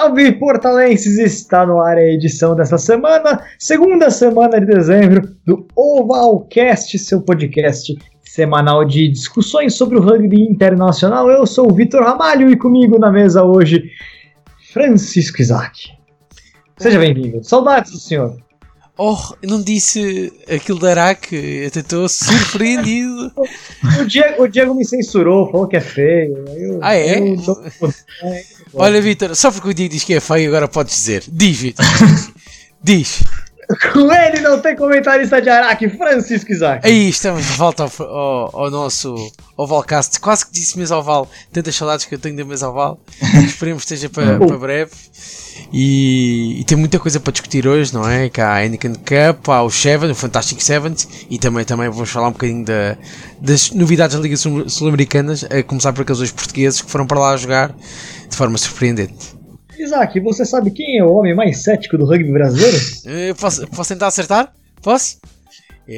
Salve, portalenses! Está no ar a edição dessa semana, segunda semana de dezembro, do Ovalcast, seu podcast semanal de discussões sobre o rugby internacional. Eu sou o Vitor Ramalho e comigo na mesa hoje, Francisco Isaac. Seja bem-vindo. Saudades do senhor. Oh, não disse aquilo da Araque, eu estou surpreendido. o, Diego, o Diego me censurou, falou que é feio. Eu, ah, é? Tô... Olha, Vitor, só porque o Diego diz que é feio, agora podes dizer. Diz, Vitor. diz. Com ele não tem comentarista de Araque, Francisco Isaac. Aí estamos de volta ao, ao, ao nosso Ovalcast. Quase que disse mesa oval. Tantas saudades que eu tenho da mesa oval. Esperemos que esteja para, para breve. E, e, tem muita coisa para discutir hoje, não é? Que há a Anakin Cup, há o Seven, o Fantastic Sevens e também, também vamos falar um bocadinho da, das novidades da Liga Sul-Americanas, a começar por aqueles dois portugueses que foram para lá jogar de forma surpreendente. Isaac, você sabe quem é o homem mais cético do rugby brasileiro? Eu posso, posso tentar acertar? Posso?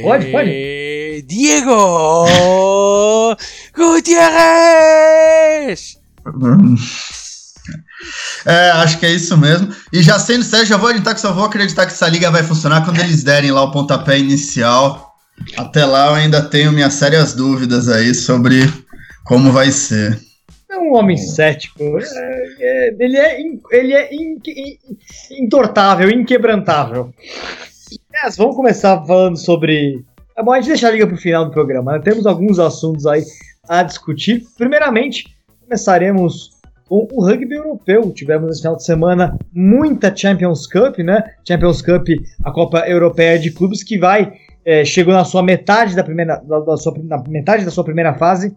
Pode, pode. É... Diego Gutierrez! É, acho que é isso mesmo. E já sendo sério, já vou adiantar que só vou acreditar que essa liga vai funcionar quando eles derem lá o pontapé inicial. Até lá eu ainda tenho minhas sérias dúvidas aí sobre como vai ser é um homem cético. É, é, ele é, ele é in, in, intortável, inquebrantável. Vamos começar falando sobre. É bom, a gente deixar a liga para o final do programa. Né? Temos alguns assuntos aí a discutir. Primeiramente, começaremos com o rugby europeu. Tivemos esse final de semana muita Champions Cup, né? Champions Cup, a Copa Europeia de Clubes, que vai. É, chegou na sua metade da primeira, da, da sua, na metade da sua primeira fase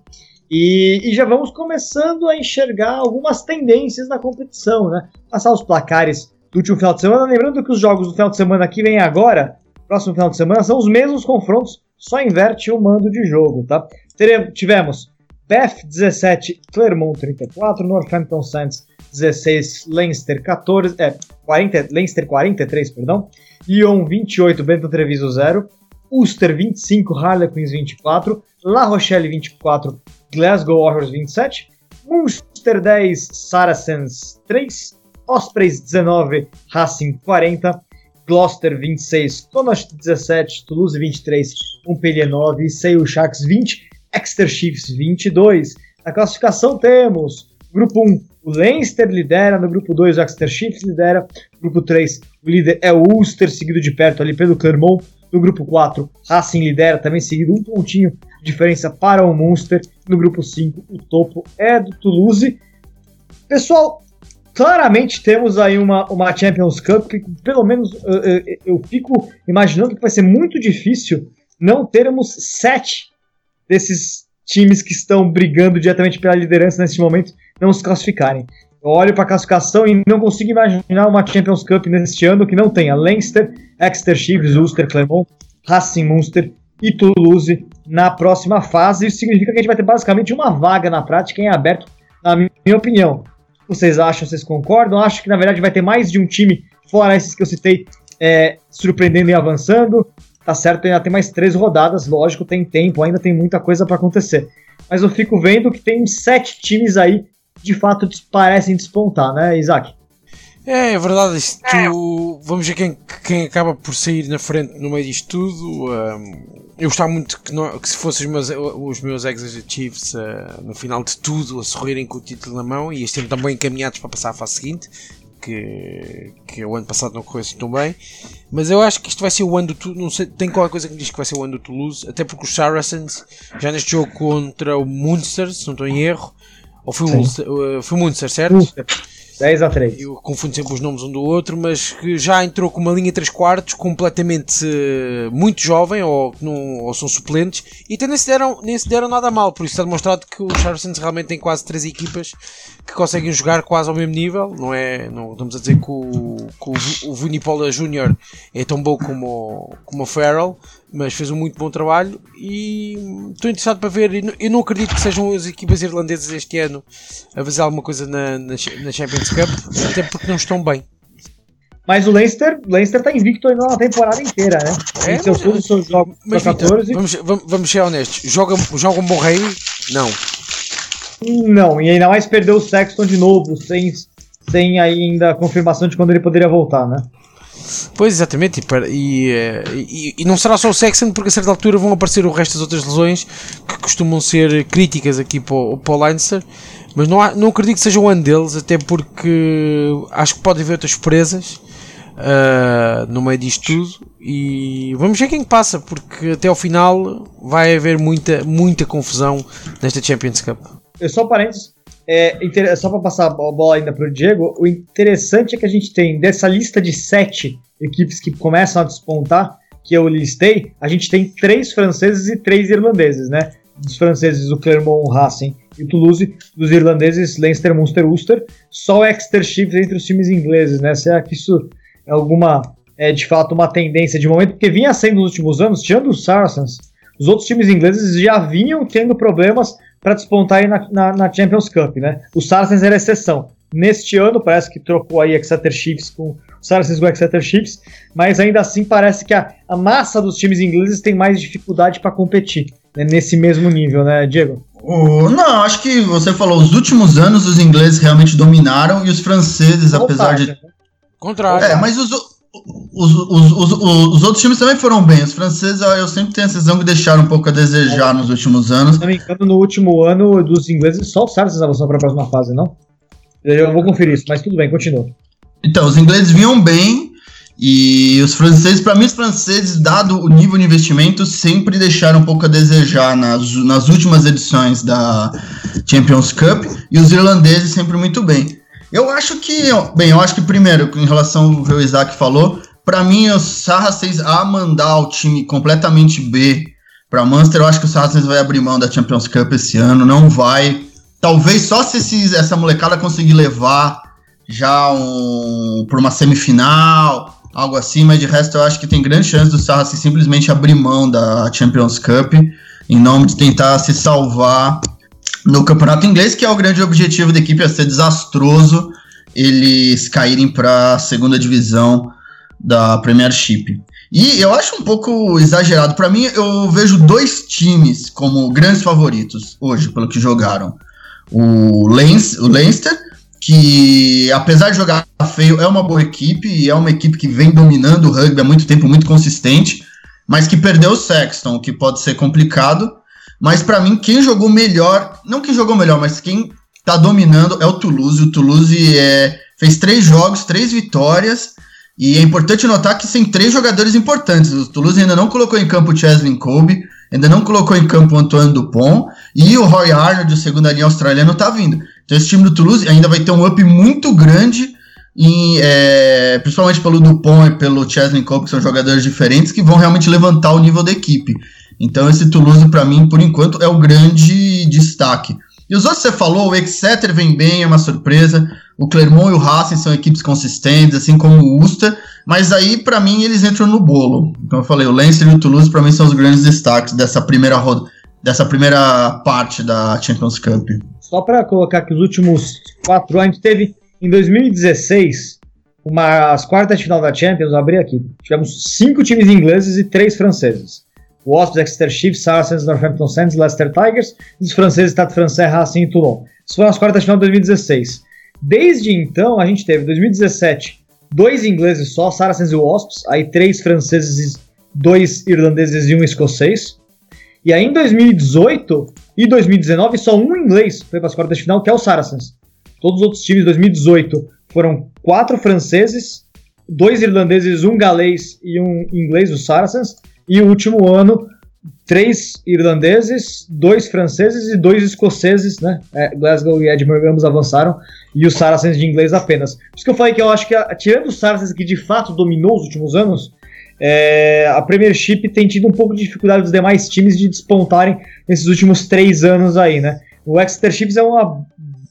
e, e, já vamos começando a enxergar algumas tendências na competição, né? Passar os placares do último final de semana. Lembrando que os jogos do final de semana que vem agora, próximo final de semana, são os mesmos confrontos, só inverte o mando de jogo, tá? Teremos, tivemos Beth 17, Clermont 34, Northampton Saints 16, Leinster 14, é, 40, Leinster 43, perdão, Lyon 28, Bento Treviso 0, Ulster 25, Harlequins 24, La Rochelle 24, Glasgow Warriors 27, Munster 10, Saracens 3, Ospreys 19, Racing 40, Gloucester 26, Connacht 17, Toulouse 23, Montpellier 9, Sale Sharks 20, Exeter Chiefs 22. Na classificação temos Grupo 1, o Leinster lidera, no grupo 2 o Exeter Chiefs lidera, grupo 3 o líder é o Ulster, seguido de perto ali pelo Clermont, no grupo 4 Racing lidera, também seguido um pontinho diferença para o Munster. No grupo 5, o topo é do Toulouse. Pessoal, claramente temos aí uma, uma Champions Cup que, pelo menos, eu, eu, eu fico imaginando que vai ser muito difícil não termos sete desses times que estão brigando diretamente pela liderança nesse momento não se classificarem. Eu olho para a classificação e não consigo imaginar uma Champions Cup neste ano que não tenha Leinster, Exeter Chiefs, Ulster, Clermont, Racing Munster e Toulouse na próxima fase. Isso significa que a gente vai ter basicamente uma vaga na prática em aberto, na minha opinião. Vocês acham, vocês concordam? Acho que na verdade vai ter mais de um time, fora esses que eu citei, é, surpreendendo e avançando. Tá certo, ainda tem mais três rodadas, lógico, tem tempo, ainda tem muita coisa para acontecer. Mas eu fico vendo que tem sete times aí que de fato parecem despontar, né, Isaac? É, é verdade, isto, é. vamos ver quem, quem acaba por sair na frente no meio disto tudo. Um, eu gostava muito que, não, que se fossem os meus, os meus Executives uh, no final de tudo a sorrirem com o título na mão e este ano também encaminhados para passar à fase seguinte, que, que o ano passado não correu assim tão bem. Mas eu acho que isto vai ser o ano do Toulouse. Não sei, tem qualquer coisa que diz que vai ser o ano do Toulouse, até porque os Saracens já neste jogo contra o Munster, se não estou em erro, ou foi o Munster, uh, foi o Munster certo? Munster. 10 a 3. Eu confundo sempre os nomes um do outro, mas que já entrou com uma linha 3 quartos completamente uh, muito jovem, ou, ou são suplentes, e até nem se, deram, nem se deram nada mal, por isso está demonstrado que os Saracens realmente têm quase 3 equipas que conseguem jogar quase ao mesmo nível, não é? Não estamos a dizer que o, que o, o Vunipola Júnior é tão bom como, como o Farrell, mas fez um muito bom trabalho e estou interessado para ver. Eu não acredito que sejam as equipas irlandesas este ano a fazer alguma coisa na, na, na Champions Cup, até porque não estão bem. Mas o Leicester, Leicester está invicto ainda na temporada inteira, né? É, Venceu todos os seus jogos mas, 14. Vamos, vamos, vamos ser honestos. Joga, joga um bom rei? Não. Não, e ainda mais perdeu o Sexton de novo, sem, sem ainda a confirmação de quando ele poderia voltar, né? Pois, exatamente, e, e, e, não será só o Sexton, porque a certa altura vão aparecer o resto das outras lesões que costumam ser críticas aqui para o, para o Leinster, mas não, há, não acredito que seja um ano deles, até porque acho que pode haver outras surpresas uh, no meio disto tudo e vamos ver quem passa, porque até ao final vai haver muita, muita confusão nesta Champions Cup. Eu só parênteses, é, só para passar a bola ainda para o Diego, o interessante é que a gente tem dessa lista de sete equipes que começam a despontar, que eu listei, a gente tem três franceses e três irlandeses, né? Dos franceses, o Clermont, o Racing e o Toulouse, dos irlandeses, Leinster, Munster, Ulster, só Exeter Chiefs entre os times ingleses, né? Será que isso é alguma, é de fato uma tendência de momento? Porque vinha sendo nos últimos anos, tirando os Saracens, os outros times ingleses já vinham tendo problemas para despontar aí na, na, na, Champions Cup, né? O Saracens era exceção. Neste ano parece que trocou aí Exeter Chiefs com Saracens com Exeter Chiefs, mas ainda assim parece que a, a massa dos times ingleses tem mais dificuldade para competir né? nesse mesmo nível, né, Diego? Não, acho que você falou, os últimos anos os ingleses realmente dominaram e os franceses, apesar de. Né? Contrário. É, mas os, os, os, os, os, outros times também foram bem. Os franceses, eu sempre tenho a sensação que deixaram um pouco a desejar nos últimos anos. Se não me engano, no último ano dos ingleses, só o Saracens avançou para a próxima fase, não? Eu vou conferir isso, mas tudo bem, continua. Então, os ingleses vinham bem e os franceses, para mim, os franceses, dado o nível de investimento, sempre deixaram um pouco a desejar nas, nas últimas edições da Champions Cup e os irlandeses sempre muito bem. Eu acho que, bem, eu acho que primeiro, em relação ao que o Isaac falou, para mim o Saracens a mandar o time completamente B para Manchester, eu acho que o Saracens vai abrir mão da Champions Cup esse ano, não vai. Talvez só se essa molecada conseguir levar já um, por uma semifinal, algo assim, mas de resto eu acho que tem grande chance do Saracens simplesmente abrir mão da Champions Cup em nome de tentar se salvar no campeonato inglês, que é o grande objetivo da equipe, é ser desastroso eles caírem para a segunda divisão da Premiership. E eu acho um pouco exagerado. Para mim, eu vejo dois times como grandes favoritos hoje, pelo que jogaram. O, Lens, o Leinster, que apesar de jogar feio, é uma boa equipe e é uma equipe que vem dominando o rugby há muito tempo, muito consistente, mas que perdeu o Sexton, o que pode ser complicado. Mas para mim, quem jogou melhor, não quem jogou melhor, mas quem tá dominando é o Toulouse. O Toulouse é, fez três jogos, três vitórias. E é importante notar que tem três jogadores importantes. O Toulouse ainda não colocou em campo o Cheslin Kobe, ainda não colocou em campo o Antoine Dupont. E o Roy Arnold, o segunda linha australiano, tá vindo. Então esse time do Toulouse ainda vai ter um up muito grande, em, é, principalmente pelo Dupont e pelo Cheslin Kobe, que são jogadores diferentes, que vão realmente levantar o nível da equipe. Então esse Toulouse, para mim, por enquanto, é o grande destaque. E os outros você falou, o Exeter vem bem, é uma surpresa. O Clermont e o Racing são equipes consistentes, assim como o Ulster. Mas aí, para mim, eles entram no bolo. Então eu falei, o Leinster e o Toulouse, para mim, são os grandes destaques dessa primeira roda, dessa primeira parte da Champions Cup. Só para colocar que os últimos quatro anos, teve em 2016 uma, as quartas de final da Champions, eu abri aqui. Tivemos cinco times ingleses e três franceses. Wasps, Exeter Chiefs, Saracens, Northampton Saints, Leicester Tigers, os franceses Stade Francais, Racing e Toulon. Isso foram as quartas de final de 2016. Desde então, a gente teve 2017 dois ingleses só, Saracens e Wasps, aí três franceses, dois irlandeses e um escocês. E aí em 2018 e 2019 só um inglês foi para as quartas de final, que é o Saracens. Todos os outros times de 2018 foram quatro franceses, dois irlandeses, um galês e um inglês, o Saracens. E o último ano, três irlandeses, dois franceses e dois escoceses, né? É, Glasgow e Edinburgh ambos avançaram, e os Saracens de inglês apenas. Por isso que eu falei que eu acho que, tirando os Saracens que de fato dominou os últimos anos, é, a Premiership tem tido um pouco de dificuldade dos demais times de despontarem nesses últimos três anos aí, né? O Exeter Chiefs é uma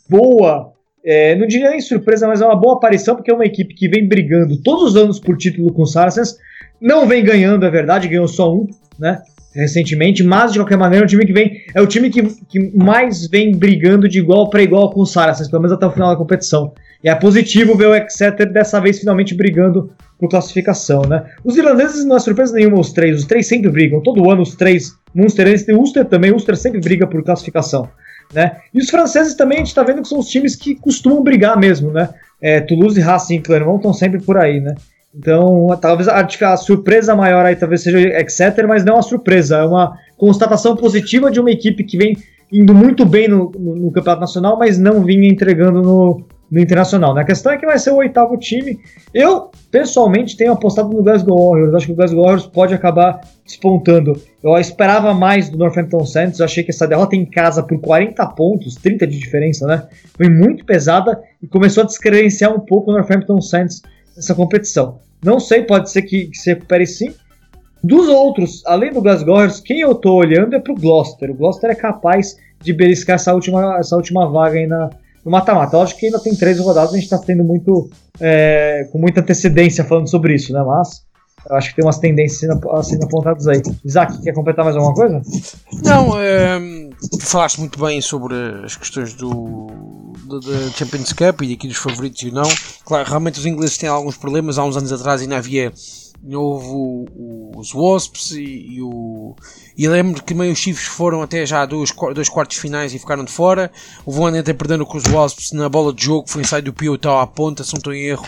boa, é, não diria nem surpresa, mas é uma boa aparição, porque é uma equipe que vem brigando todos os anos por título com os Saracens, não vem ganhando, é verdade, ganhou só um, né? Recentemente, mas de qualquer maneira, é time que vem. É o time que, que mais vem brigando de igual para igual com o Saracens, pelo menos até o final da competição. E é positivo ver o Exeter dessa vez finalmente brigando por classificação, né? Os irlandeses não é surpresa nenhuma, os três. Os três sempre brigam. Todo ano os três, Munster e Ulster também, Ulster sempre briga por classificação. Né? E os franceses também a gente está vendo que são os times que costumam brigar mesmo, né? É, Toulouse, Racing e Clermont estão sempre por aí, né? Então, talvez a, a, surpresa maior aí talvez seja Exeter, mas não a surpresa, é uma constatação positiva de uma equipe que vem indo muito bem no, no, no Campeonato Nacional, mas não vinha entregando no, no Internacional. Né? A questão é que vai ser o oitavo time. Eu, pessoalmente, tenho apostado no Glasgow Warriors. Acho que o Glasgow Warriors pode acabar despontando. Eu esperava mais do Northampton Saints. Eu achei que essa derrota em casa por 40 pontos, 30 de diferença, né? Foi muito pesada e começou a descredenciar um pouco o Northampton Saints nessa competição. Não sei, pode ser que, que se recupere sim. Dos outros, além do Glasgow Warriors, quem eu tô olhando é pro Gloucester. O Gloucester é capaz de beliscar essa última, essa última vaga aí na, no mata-mata. Lógico que ainda tem três rodadas, a gente está tendo muito é, com muita antecedência falando sobre isso, né? Mas eu acho que tem umas tendências sendo, apontadas aí. Isaac, quer completar mais alguma coisa? Não, é, falaste muito bem sobre as questões do, do Champions Cup e aqui dos favoritos e não. Claro, realmente os ingleses têm alguns problemas. Há uns anos atrás ainda havia houve os Wasps e, e, o. E lembro que meio os Chiefs foram até já dois, dois quartos finais e ficaram de fora. Um ano até perdendo com os Wasps na bola de jogo, foi ensaio do Piotr à ponta, se não estou em erro.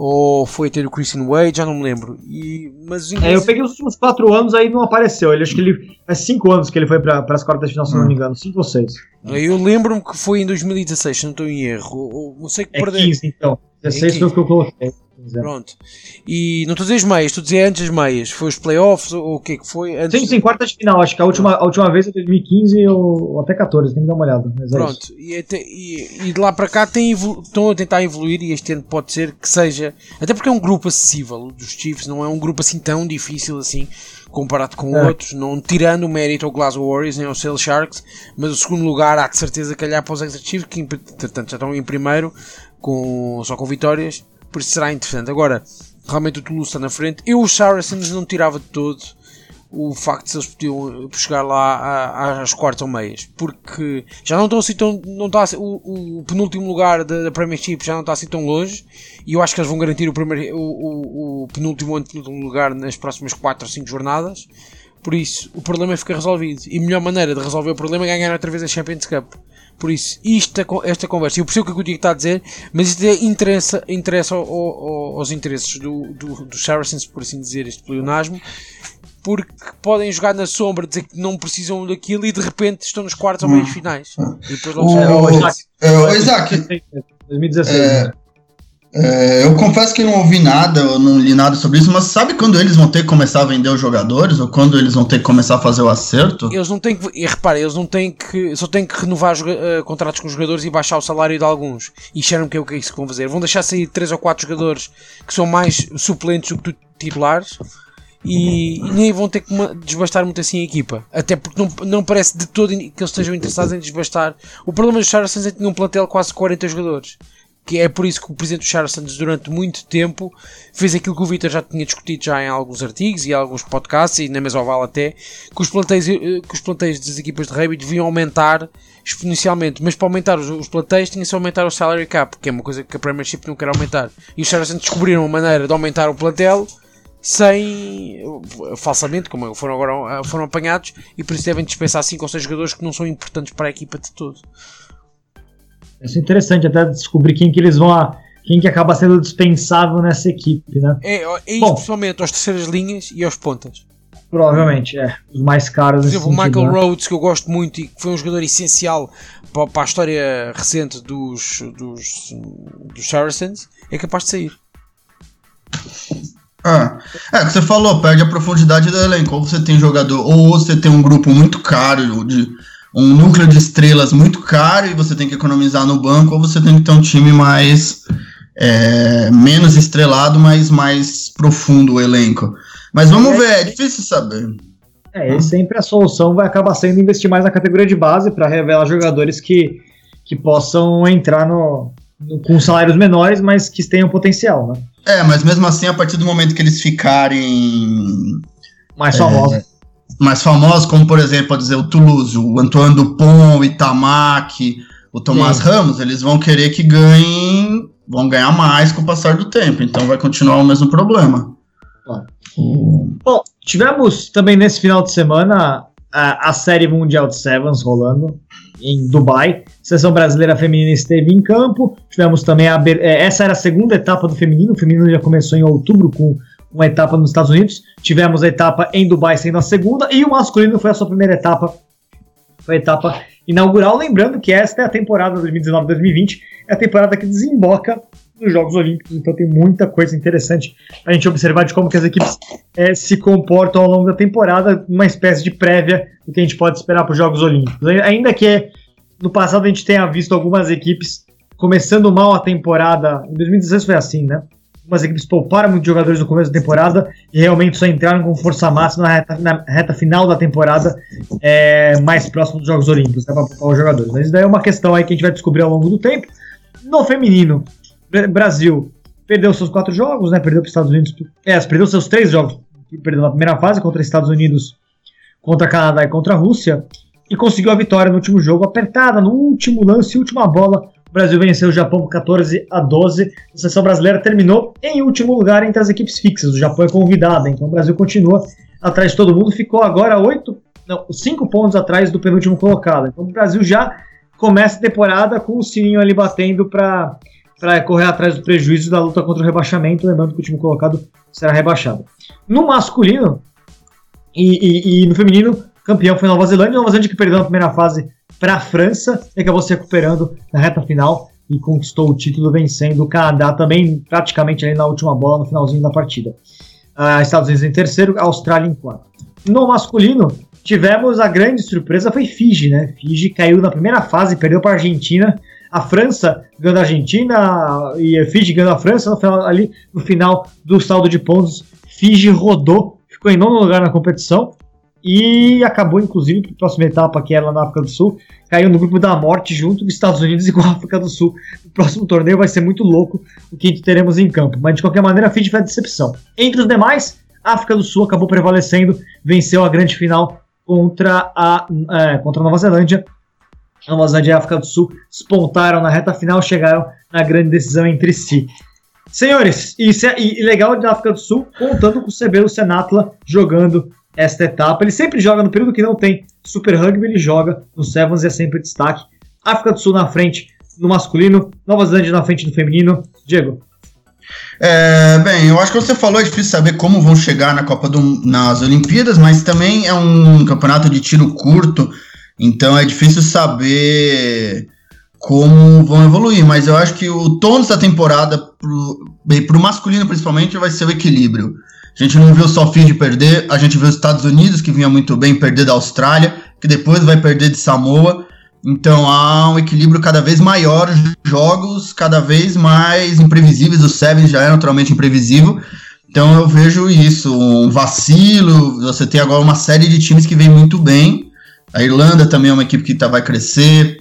Ou foi ter o Christian Wade, já não me lembro. E, mas ingleses... é, eu peguei os últimos quatro anos, aí não apareceu. Ele, acho que ele. Faz cinco anos que ele foi para as quartas de final, se não me hum. engano. Cinco ou seis. Eu lembro-me que foi em 2016, se não estou em erro. Não sei que é perdeu. 15, então. 16 foi o que eu coloquei. Pronto. E não estou a dizer as meias, estou a dizer antes das meias. Foi os playoffs ou o que é que foi? Antes sim, sim, quarta de final. Acho que a última, a última vez é 2015 ou, ou até 14, tem que dar uma olhada. É Pronto. É e, até, e, e, de lá para cá tem estão a tentar evoluir e este ano pode ser que seja. Até porque é um grupo acessível dos Chiefs, não é um grupo assim tão difícil assim comparado com é. outros, não tirando o mérito ao Glasgow Warriors nem ao Sail Sharks, mas o segundo lugar há de certeza calhar para os Exeter que portanto já estão em primeiro com, só com vitórias por isso será interessante. Agora, realmente o Toulouse está na frente. Eu, os Saracens, não tirava de todo o facto de eles podiam chegar lá às quartas ou meias, porque já não estão assim tão. Não está, o, o penúltimo lugar da, da, Premiership já não está assim tão longe, e eu acho que eles vão garantir o, primeiro, o, o, o penúltimo ou penúltimo lugar nas próximas 4 ou 5 jornadas. Por isso, o problema fica resolvido. E a melhor maneira de resolver o problema é ganhar outra vez a Champions Cup. Por isso, isto, esta conversa, eu percebo o que o Diego está a dizer, mas isto é, interessa, interessa ao, ao, aos interesses do, do, do Saracens, por assim dizer, este pleonasmo, porque podem jogar na sombra, dizer que não precisam daquilo e de repente estão nos quartos ou meios finais. E depois o, o, o, Isaac, 2016. É, eu confesso que não ouvi nada, eu não li nada sobre isso, mas sabe quando eles vão ter que começar a vender os jogadores? Ou quando eles vão ter que começar a fazer o acerto? Eles não têm que. E repara, eles não têm que. Só têm que renovar uh, contratos com os jogadores e baixar o salário de alguns. E disseram que é o que é isso que vão fazer. Vão deixar sair 3 ou 4 jogadores que são mais suplentes do que titulares. E, e, nem vão ter que desbastar muito assim a equipa. Até porque não, não parece de todo que eles estejam interessados em desbastar. O problema dos Saracens é que tinham um plantel quase 40 jogadores que é por isso que o presidente dos Saracens durante muito tempo fez aquilo que o Vitor já tinha discutido já em alguns artigos e alguns podcasts e na mesa oval até, que os plantéis, eh, que os plantéis das equipas de rugby deviam aumentar exponencialmente, mas para aumentar os, os plantéis tinha-se aumentar o salary cap, que é uma coisa que a Premiership não quer aumentar. E os Saracens descobriram uma maneira de aumentar o plantel sem falsamente, como foram agora foram apanhados, e por isso devem dispensar 5 ou 6 jogadores que não são importantes para a equipa de todo. Isso é interessante até descobrir quem que eles vão a, quem que acaba sendo dispensável nessa equipe, né? É, é Bom, principalmente aos terceiras linhas e aos pontas. Provavelmente, é. Os mais caros. Por exemplo, o Michael né? Rhodes, que eu gosto muito e que foi um jogador essencial para, para a história recente dos, dos, dos Saracens, é capaz de sair. Ah, é, que você falou, perde a profundidade do elenco. Ou você tem jogador, ou você tem um grupo muito caro de um núcleo de estrelas muito caro e você tem que economizar no banco, ou você tem que ter um time mais é, menos estrelado, mas mais profundo o elenco. Mas vamos é, ver, é difícil saber. É, e sempre a solução vai acabar sendo investir mais na categoria de base para revelar jogadores que, que possam entrar no, no, com salários menores, mas que tenham potencial, né? É, mas mesmo assim, a partir do momento que eles ficarem mais famosos. Mais famosos, como por exemplo, dizer, o Toulouse, o Antoine Dupont, o Itamaki, o Tomás Sim. Ramos, eles vão querer que ganhem, vão ganhar mais com o passar do tempo, então vai continuar o mesmo problema. Bom, tivemos também nesse final de semana a, a Série Mundial de Sevens rolando em Dubai. A seleção brasileira feminina esteve em campo. Tivemos também a. É, essa era a segunda etapa do feminino. O feminino já começou em outubro com uma etapa nos Estados Unidos. Tivemos a etapa em Dubai sendo a segunda. E o masculino foi a sua primeira etapa. Foi a etapa inaugural. Lembrando que esta é a temporada 2019-2020. É a temporada que desemboca nos Jogos Olímpicos, então tem muita coisa interessante a gente observar de como que as equipes é, se comportam ao longo da temporada, uma espécie de prévia do que a gente pode esperar para os Jogos Olímpicos. Ainda que no passado a gente tenha visto algumas equipes começando mal a temporada, em 2016 foi assim, né? Algumas equipes pouparam muitos jogadores no começo da temporada e realmente só entraram com força máxima na reta, na reta final da temporada, é, mais próximo dos Jogos Olímpicos, né, para poupar os jogadores. Mas isso daí é uma questão aí que a gente vai descobrir ao longo do tempo. No feminino, Brasil perdeu seus quatro jogos, né? Perdeu para os Estados Unidos. É, perdeu seus três jogos. Perdeu na primeira fase contra Estados Unidos, contra Canadá e contra a Rússia. E conseguiu a vitória no último jogo, apertada, no último lance, última bola. O Brasil venceu o Japão por 14 a 12. A seleção brasileira terminou em último lugar entre as equipes fixas. O Japão é convidada, então o Brasil continua atrás de todo mundo. Ficou agora oito, não, cinco pontos atrás do penúltimo colocado. Então o Brasil já começa a temporada com o sininho ali batendo para para correr atrás do prejuízo da luta contra o rebaixamento, lembrando que o time colocado será rebaixado. No masculino e, e, e no feminino, campeão foi Nova Zelândia, Nova Zelândia que perdeu na primeira fase para a França e acabou se recuperando na reta final e conquistou o título vencendo o Canadá também praticamente ali na última bola no finalzinho da partida. Uh, Estados Unidos em terceiro, Austrália em quarto. No masculino, tivemos a grande surpresa foi Fiji, né? Fiji caiu na primeira fase, perdeu para a Argentina a França ganhando a Argentina e a Fiji ganhando a França, no final, ali no final do saldo de pontos, Fiji rodou, ficou em nono lugar na competição e acabou, inclusive, para a próxima etapa, que era lá na África do Sul, caiu no grupo da morte junto com Estados Unidos e com a África do Sul. O próximo torneio vai ser muito louco o que teremos em campo, mas de qualquer maneira, a Fiji foi a decepção. Entre os demais, a África do Sul acabou prevalecendo, venceu a grande final contra a, é, contra a Nova Zelândia Nova Zelândia e África do Sul despontaram na reta final, chegaram na grande decisão entre si. Senhores, isso é e legal da África do Sul, contando com o Sebelo Senatla jogando esta etapa. Ele sempre joga no período que não tem Super Rugby, ele joga no Sevens e é sempre destaque. África do Sul na frente no masculino, Nova Zelândia na frente no feminino. Diego. É, bem, eu acho que você falou, é difícil saber como vão chegar na Copa do, nas Olimpíadas, mas também é um campeonato de tiro curto então é difícil saber como vão evoluir, mas eu acho que o tônus da temporada, para o masculino principalmente, vai ser o equilíbrio. A gente não viu só Fiji perder, a gente viu os Estados Unidos, que vinha muito bem, perder da Austrália, que depois vai perder de Samoa. Então há um equilíbrio cada vez maior, jogos cada vez mais imprevisíveis. O Sevens já é naturalmente imprevisível. Então eu vejo isso, um vacilo. Você tem agora uma série de times que vem muito bem a Irlanda também é uma equipe que tá, vai crescer.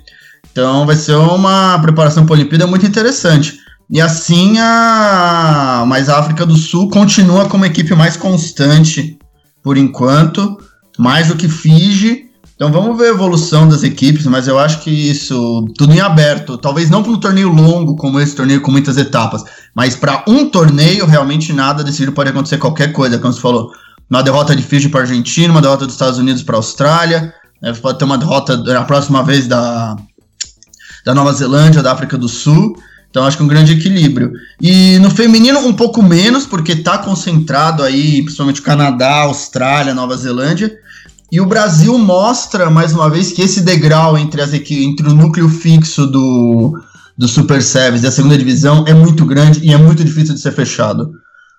Então vai ser uma preparação para a Olimpíada muito interessante. E assim a mas a África do Sul continua como a equipe mais constante por enquanto, mais do que Fiji. Então vamos ver a evolução das equipes, mas eu acho que isso tudo em aberto. Talvez não para um torneio longo como esse torneio com muitas etapas, mas para um torneio realmente nada decidido pode acontecer qualquer coisa, como você falou. Uma derrota de Fiji para Argentina, uma derrota dos Estados Unidos para Austrália, né? Pode ter uma derrota na próxima vez da, da Nova Zelândia, da África do Sul. Então acho que um grande equilíbrio. E no feminino um pouco menos, porque está concentrado aí, principalmente o Canadá, Austrália, Nova Zelândia. E o Brasil mostra, mais uma vez, que esse degrau entre, as entre o núcleo fixo do, do Super e a segunda divisão é muito grande e é muito difícil de ser fechado.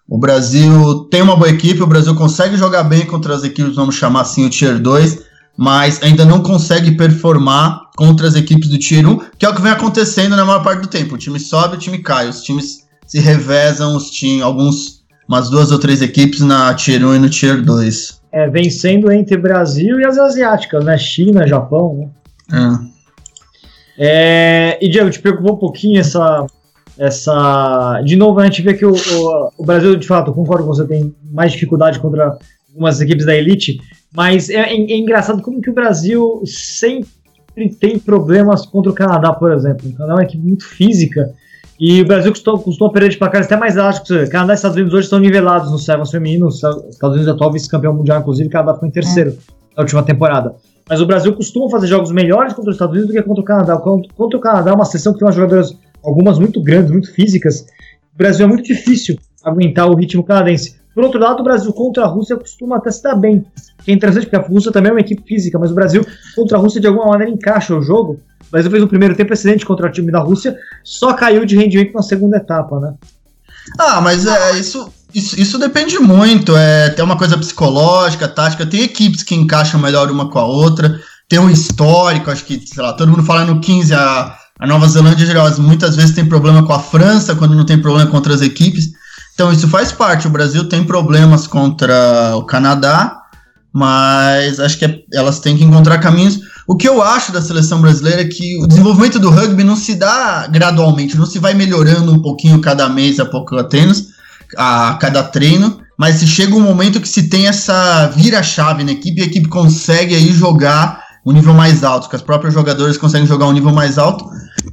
O Brasil tem uma boa equipe, o Brasil consegue jogar bem contra as equipes, vamos chamar assim, o Tier 2, mas ainda não consegue performar contra as equipes do Tier 1, que é o que vem acontecendo na maior parte do tempo. O time sobe, o time cai, os times se revezam, os times, alguns, umas duas ou três equipes na Tier 1 e no Tier 2. É, vencendo entre Brasil e as asiáticas, né? China, Japão, né? É. é e Diego, te preocupou um pouquinho essa, essa. De novo, a gente vê que o, o, o, Brasil, de fato, concordo com você, tem mais dificuldade contra algumas equipes da elite, mas é, é, é, engraçado como que o Brasil sempre tem problemas contra o Canadá, por exemplo. O Canadá é uma equipe muito física e o Brasil costuma, costuma perder de placares até mais elásticos. Canadá e Estados Unidos hoje estão nivelados no Sevens feminino. Os Estados Unidos é atual vice-campeão mundial, inclusive, o Canadá ficou em terceiro. É. na última temporada. Mas o Brasil costuma fazer jogos melhores contra os Estados Unidos do que contra o Canadá. Contra o Canadá é uma seleção que tem umas jogadoras, algumas muito grandes, muito físicas. O Brasil é muito difícil aguentar o ritmo canadense. Por outro lado, o Brasil contra a Rússia costuma até se dar bem. Que é interessante porque a Rússia também é uma equipe física, mas o Brasil contra a Rússia de alguma maneira encaixa o jogo. O Brasil fez um primeiro tempo excelente contra o time da Rússia, só caiu de rendimento na segunda etapa, né? Ah, mas é isso, isso, isso depende muito. É, tem uma coisa psicológica, tática. Tem equipes que encaixam melhor uma com a outra. Tem um histórico, acho que, sei lá, todo mundo fala no 15, a, a Nova Zelândia muitas vezes tem problema com a França, quando não tem problema com outras equipes. Então isso faz parte. O Brasil tem problemas contra o Canadá, mas acho que é, elas têm que encontrar caminhos. O que eu acho da seleção brasileira é que o desenvolvimento do rugby não se dá gradualmente, não se vai melhorando um pouquinho cada mês a pouco apenas, a cada treino, mas se chega um momento que se tem essa vira-chave na equipe e a equipe consegue aí jogar um nível mais alto, que as próprias jogadoras conseguem jogar um nível mais alto.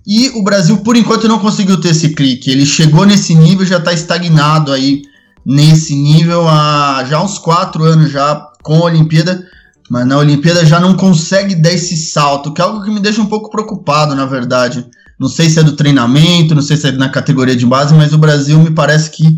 E o Brasil, por enquanto, não conseguiu ter esse clique. Ele chegou nesse nível, já está estagnado aí nesse nível há já uns quatro anos já com a Olimpíada, mas na Olimpíada já não consegue dar esse salto, que é algo que me deixa um pouco preocupado, na verdade. Não sei se é do treinamento, não sei se é na categoria de base, mas o Brasil me parece que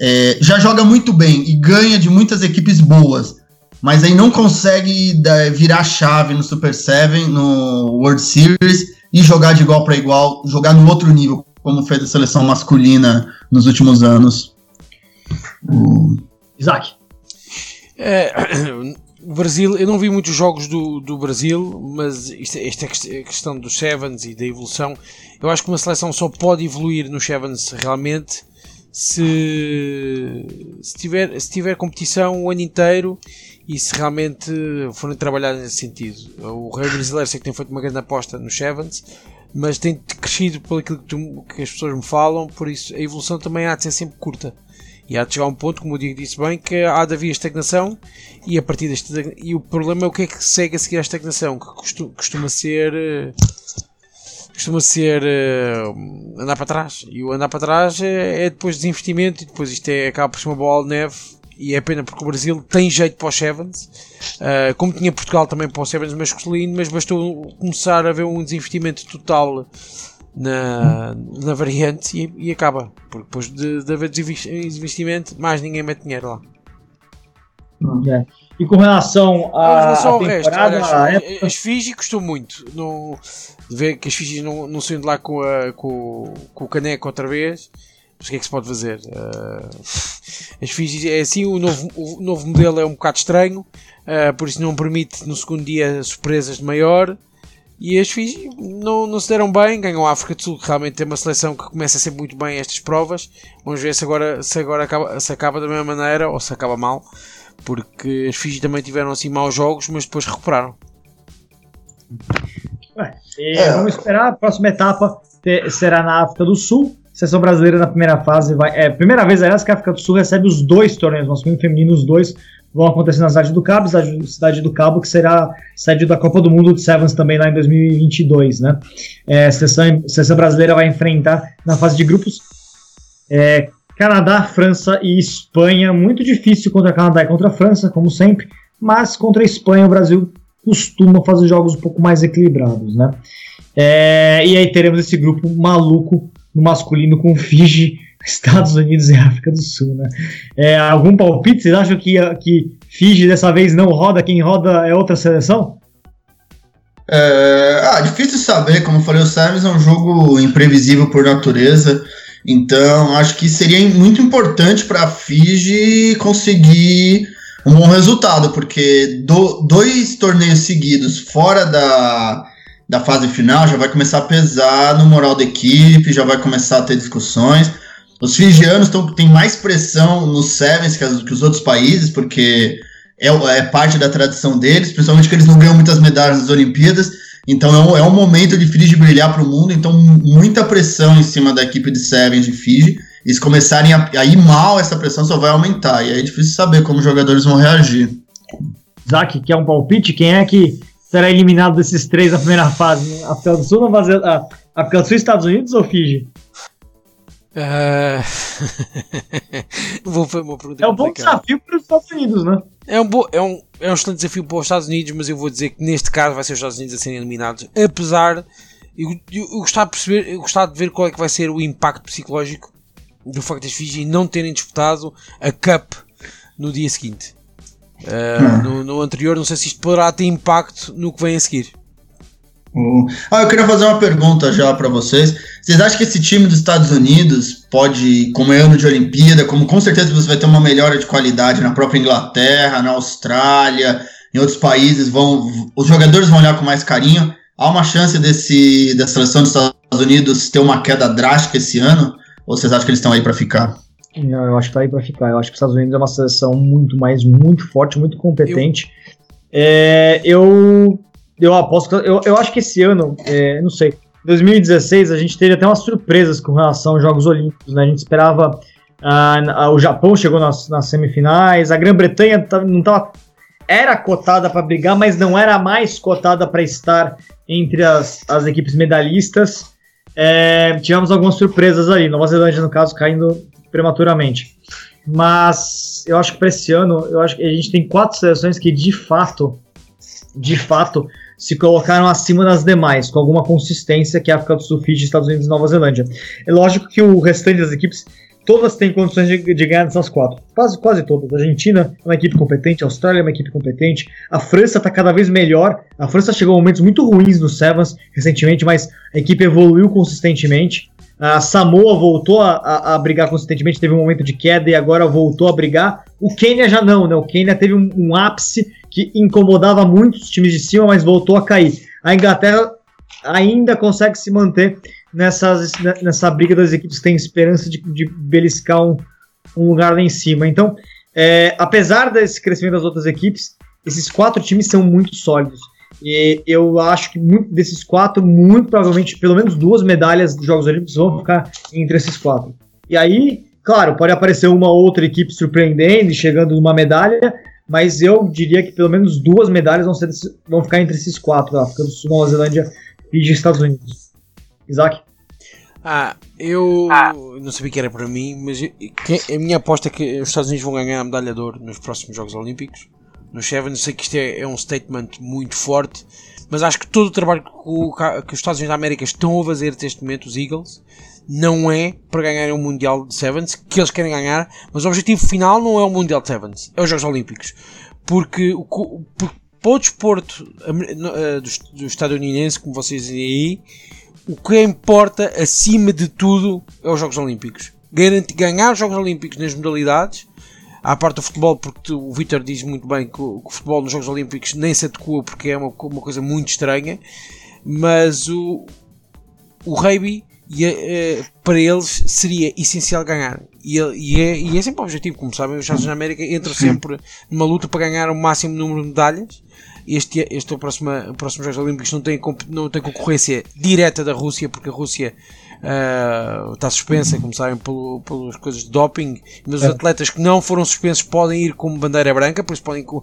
é, já joga muito bem e ganha de muitas equipes boas mas aí não consegue virar chave no Super Seven, no World Series e jogar de igual para igual, jogar no outro nível, como fez a seleção masculina nos últimos anos. Isaac. É, o Brasil, eu não vi muitos jogos do, do Brasil, mas isto, esta é questão dos Sevens e da evolução, eu acho que uma seleção só pode evoluir nos Sevens realmente se, se, tiver, se tiver competição o ano inteiro e se realmente forem trabalhar nesse sentido. O Rei Brasileiro sei que tem feito uma grande aposta nos Sevens, mas tem crescido pelo que, tu, que, as pessoas me falam, por isso a evolução também há de ser sempre curta. E há de chegar a um ponto, como o Diego disse bem, que há de haver estagnação e a partir deste e o problema é o que é que segue a seguir a estagnação, que costuma, costuma ser costuma ser uh, andar para trás. E o andar para trás é, é, depois desinvestimento e depois isto é, acaba por ser uma bola de neve e é pena porque o Brasil tem jeito para os Sevens, uh, como tinha Portugal também para os Sevens masculino, mas bastou começar a haver um desinvestimento total na, na variante e, e acaba, porque depois de, de haver desinvestimento, mais ninguém mete dinheiro lá. É. E com relação a, relação temporada, resto, olha, as, as Fiji custou muito. No, ver que as Fiji não, não de lá com, a, com, com o caneco outra vez mas o que é que se pode fazer? Uh, é assim, o novo, o novo modelo é um bocado estranho, uh, por isso não permite no segundo dia surpresas de maior. E as Fiji não, não se deram bem, ganham a África do Sul, que realmente tem uma seleção que começa a ser muito bem estas provas. Vamos ver se agora, se agora acaba, se acaba da mesma maneira ou se acaba mal, porque as Fiji também tiveram assim maus jogos, mas depois recuperaram. É. Vamos esperar, a próxima etapa será na África do Sul seleção brasileira na primeira fase vai. É, primeira vez, aliás, que a África do Sul recebe os dois torneios, masculino e feminino, os dois vão acontecer na cidade do Cabo, cidade, do Cabo, que será sede da Copa do Mundo de Sevens também lá em 2022, né? É, seleção, seleção brasileira vai enfrentar na fase de grupos é, Canadá, França e Espanha. Muito difícil contra Canadá e contra França, como sempre, mas contra a Espanha o Brasil costuma fazer jogos um pouco mais equilibrados, né? É, e aí teremos esse grupo maluco no masculino com Fiji, Estados Unidos e África do Sul, né? É, algum palpite? Vocês acham que, que Fiji dessa vez não roda? Quem roda é outra seleção? É, ah, difícil saber. Como eu falei, o Sevens é um jogo imprevisível por natureza. Então, acho que seria muito importante para a Fiji conseguir um bom resultado, porque do, dois torneios seguidos fora da, da fase final já vai começar a pesar no moral da equipe, já vai começar a ter discussões. Os fijianos têm mais pressão nos Sevens que, que, os outros países, porque é, é, parte da tradição deles, principalmente que eles não ganham muitas medalhas nas Olimpíadas. Então é um, é um momento de Fiji brilhar para o mundo, então muita pressão em cima da equipe de Sevens de Fiji. E se começarem a, a ir mal, essa pressão só vai aumentar. E aí é difícil saber como os jogadores vão reagir. Zac, quer um palpite? Quem é que será eliminado desses três na primeira fase? África do Sul, Nova Zelândia, África do Sul, Estados Unidos ou Fiji? Uh... Vou uma pergunta É um bom desafio para os Estados Unidos, né? É um, bo... é, um, é um excelente desafio para os Estados Unidos, mas eu vou dizer que neste caso vai ser os Estados Unidos a serem eliminados, apesar. Eu, eu, eu gostava de perceber, eu gostava de ver qual é que vai ser o impacto psicológico do facto das Fiji não terem disputado a Cup no dia seguinte. Uh, no, no, anterior, não sei se isto poderá ter impacto no que vem a seguir. Ah, eu queria fazer uma pergunta já para vocês. Vocês acham que esse time dos Estados Unidos pode, como é ano de Olimpíada, como com certeza você vai ter uma melhora de qualidade na própria Inglaterra, na Austrália, em outros países, vão, os jogadores vão olhar com mais carinho. Há uma chance desse, da seleção dos Estados Unidos ter uma queda drástica esse ano? Ou vocês acham que eles estão aí para ficar? Eu acho que tá aí para ficar. Eu acho que os Estados Unidos é uma seleção muito mais, muito forte, muito competente. Eu, é, eu, eu aposto eu, eu acho que esse ano, é, não sei, 2016 a gente teve até umas surpresas com relação aos Jogos Olímpicos, né? A gente esperava. Ah, o Japão chegou nas, nas semifinais, a Grã-Bretanha tá, não estava era cotada para brigar, mas não era mais cotada para estar entre as, as equipes medalhistas. É, tivemos algumas surpresas aí, Nova Zelândia, no caso, caindo prematuramente. Mas eu acho que para esse ano, eu acho que a gente tem quatro seleções que de fato, de fato, se colocaram acima das demais, com alguma consistência que é a África do Sul, Fiji, Estados Unidos e Nova Zelândia. É lógico que o restante das equipes todas têm condições de, de ganhar nessas quatro. Quase, quase todas. A Argentina é uma equipe competente, a Austrália é uma equipe competente, a França está cada vez melhor. A França chegou a momentos muito ruins no Sevens recentemente, mas a equipe evoluiu consistentemente. A Samoa voltou a, a, a, brigar consistentemente, teve um momento de queda e agora voltou a brigar. O Quênia já não, né? O Quênia teve um, um ápice que incomodava muito os times de cima, mas voltou a cair. A Inglaterra ainda consegue se manter nessas, nessa briga das equipes que têm esperança de, de beliscar um, um, lugar lá em cima. Então, é, apesar desse crescimento das outras equipes, esses quatro times são muito sólidos. E eu acho que muito, desses quatro, muito provavelmente, pelo menos duas medalhas dos Jogos Olímpicos vão ficar entre esses quatro. E aí, claro, pode aparecer uma outra equipe surpreendendo e chegando numa medalha, mas eu diria que pelo menos duas medalhas vão, ser, vão ficar entre esses quatro, África do Sul, Nova Zelândia e dos Estados Unidos. Isaac? Ah, eu ah. não sabia que era para mim, mas eu, a minha aposta é que os Estados Unidos vão ganhar a medalha de ouro nos próximos Jogos Olímpicos. No Chevron, sei que isto é, é, um statement muito forte, mas acho que todo o trabalho que, o, que os Estados Unidos da América estão a fazer neste momento, os Eagles, não é para ganharem o Mundial de Sevens, que eles querem ganhar, mas o objetivo final não é o Mundial de Sevens, é os Jogos Olímpicos. Porque, porque para o desporto do, do estadunidense, como vocês dizem aí, o que importa acima de tudo é os Jogos Olímpicos. Garantir, ganhar os Jogos Olímpicos nas modalidades, à parte do futebol, porque o Vitor diz muito bem que o, que o, futebol nos Jogos Olímpicos nem se adequa porque é uma, uma coisa muito estranha, mas o, o rugby e, uh, para eles seria essencial ganhar. E, e, é, e é sempre o objetivo, como sabem, os Estados Unidos da América entram sempre numa luta para ganhar o máximo número de medalhas este, este próximo, próximo Jogos Olímpicos não tem, não tem concorrência direta da Rússia, porque a Rússia uh, está suspensa, como sabem, pelo, pelas coisas de doping, mas os é. atletas que não foram suspensos podem ir como bandeira branca, por isso podem, por,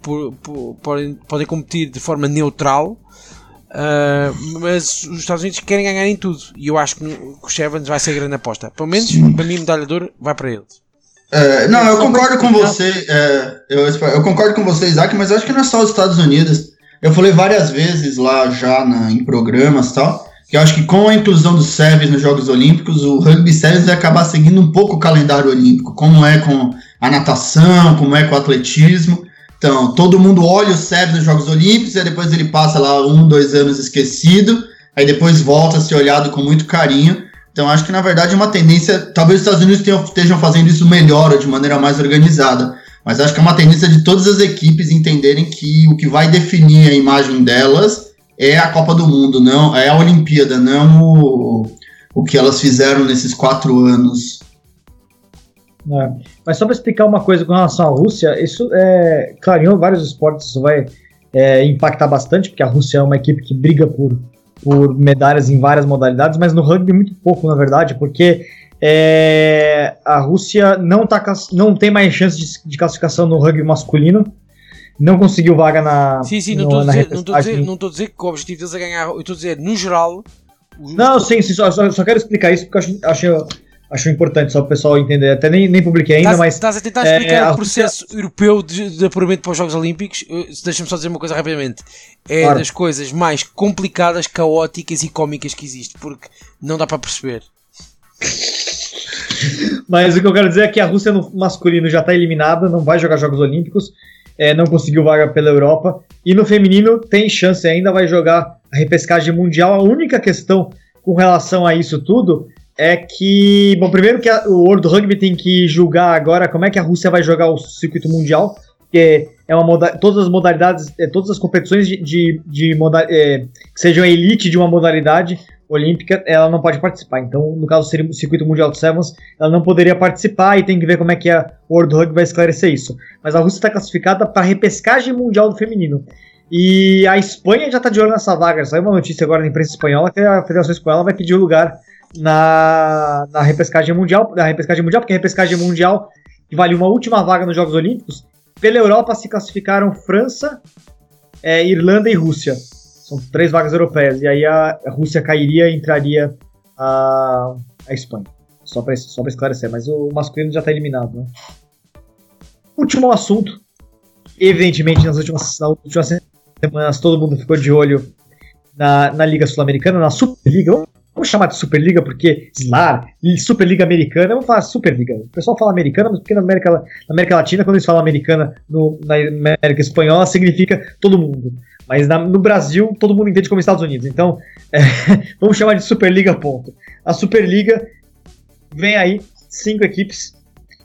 por, por, podem, podem competir de forma neutral. Uh, mas os Estados Unidos querem ganhar em tudo e eu acho que o Chevans vai ser a grande aposta. Pelo menos para mim, medalha de ouro vai para eles. É, não, eu concordo com você. É, eu, eu, concordo com você, Isaac, mas acho que não é só os Estados Unidos. Eu falei várias vezes lá já na, em programas e tal, eu acho que com a inclusão dos Sevens nos Jogos Olímpicos, o rugby Sevens vai acabar seguindo um pouco o calendário olímpico, como é com a natação, como é com o atletismo. Então, todo mundo olha o Sevens nos Jogos Olímpicos, e depois ele passa lá um, dois anos esquecido, aí depois volta a ser olhado com muito carinho. Então acho que na verdade é uma tendência, talvez os Estados Unidos tenham, estejam fazendo isso melhor ou de maneira mais organizada, mas acho que é uma tendência de todas as equipes entenderem que o que vai definir a imagem delas é a Copa do Mundo, não é a Olimpíada, não o, o que elas fizeram nesses quatro anos. É. Mas só para explicar uma coisa com relação à Rússia, isso é claro, em vários esportes isso vai é, impactar bastante, porque a Rússia é uma equipe que briga por por medalhas em várias modalidades, mas no rugby muito pouco, na verdade, porque é, a Rússia não, tá, não tem mais chance de, de, classificação no rugby masculino. Não conseguiu vaga na. Sim, sim, não estou a dizer, não dizer, não dizer que o objetivo deles é ganhar. Eu estou a dizer, no geral, Não, sim, sim só, só, só, quero explicar isso porque acho, acho, acho importante só o pessoal entender. Até nem, nem publiquei ainda, tás, mas. Estás a tentar explicar é, o processo Rússia... europeu de, de apuramento para os Jogos Olímpicos. Deixa-me só dizer uma coisa rapidamente. É claro. das coisas mais complicadas, caóticas e cómicas que existe, porque não dá para perceber. Mas o que eu quero dizer é que a Rússia no masculino já está eliminada, não vai jogar Jogos Olímpicos, é, não conseguiu vaga pela Europa. E no feminino tem chance ainda, vai jogar a repescagem mundial. A única questão com relação a isso tudo é que, bom, primeiro que a, o World Rugby tem que julgar agora como é que a Rússia vai jogar o circuito mundial, que é uma moda, todas as modalidades, é, todas as competições de, de, de moda, é, que sejam elite de uma modalidade olímpica, ela não pode participar. Então, no caso seria o circuito mundial de Sevens, ela não poderia participar e tem que ver como é que a World Rugby vai esclarecer isso. Mas a Rússia está classificada para a repescagem mundial do feminino. E a Espanha já está de olho nessa vaga. Saiu uma notícia agora na imprensa espanhola que a Federação Espanhola vai pedir lugar na, na repescagem mundial, na repescagem mundial, porque a repescagem mundial que vale uma última vaga nos Jogos Olímpicos. Pela Europa se classificaram França, é, Irlanda e Rússia. São três vagas europeias. E aí a, Rússia cairia e entraria a, a Espanha. Só para só esclarecer. Mas o masculino já está eliminado. Né? Último assunto. Evidentemente, nas últimas, nas últimas semanas, todo mundo ficou de olho na, na Liga Sul-Americana, na Superliga. Vamos chamar de Superliga porque SLAR, Superliga Americana, vamos falar Superliga. O pessoal fala americana, mas porque na América, na América Latina, quando eles falam americana no, na América Espanhola, significa todo mundo. Mas na, no Brasil, todo mundo entende como Estados Unidos. Então, é, vamos chamar de Superliga, ponto. A Superliga vem aí, cinco equipes.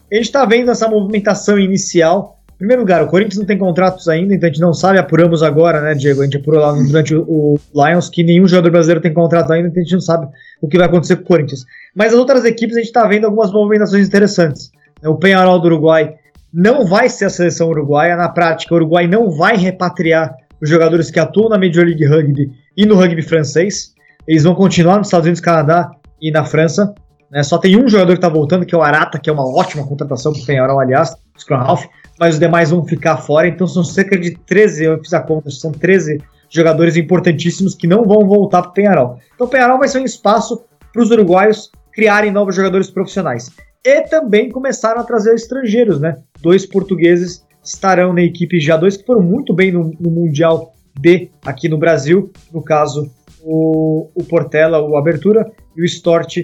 A gente está vendo essa movimentação inicial. Primeiro lugar, o Corinthians não tem contratos ainda, então a gente não sabe, apuramos agora, né, Diego? A gente apurou lá durante o, o Lions que nenhum jogador brasileiro tem contrato ainda, então a gente não sabe o que vai acontecer com o Corinthians. Mas as outras equipes a gente está vendo algumas movimentações interessantes. O Penharol do Uruguai não vai ser a seleção uruguaia, na prática, o Uruguai não vai repatriar os jogadores que atuam na Major League Rugby e no rugby francês. Eles vão continuar nos Estados Unidos, Canadá e na França. Né? Só tem um jogador que está voltando, que é o Arata, que é uma ótima contratação para o Penharol, aliás, Scrum Half, mas os demais vão ficar fora. Então são cerca de 13, eu fiz a conta, são 13 jogadores importantíssimos que não vão voltar para o Penharol. Então o Penharol vai ser um espaço para os uruguaios criarem novos jogadores profissionais. E também começaram a trazer estrangeiros, né? Dois portugueses estarão na equipe já dois que foram muito bem no, no Mundial B aqui no Brasil, no caso o, o Portela, o Abertura e o Stort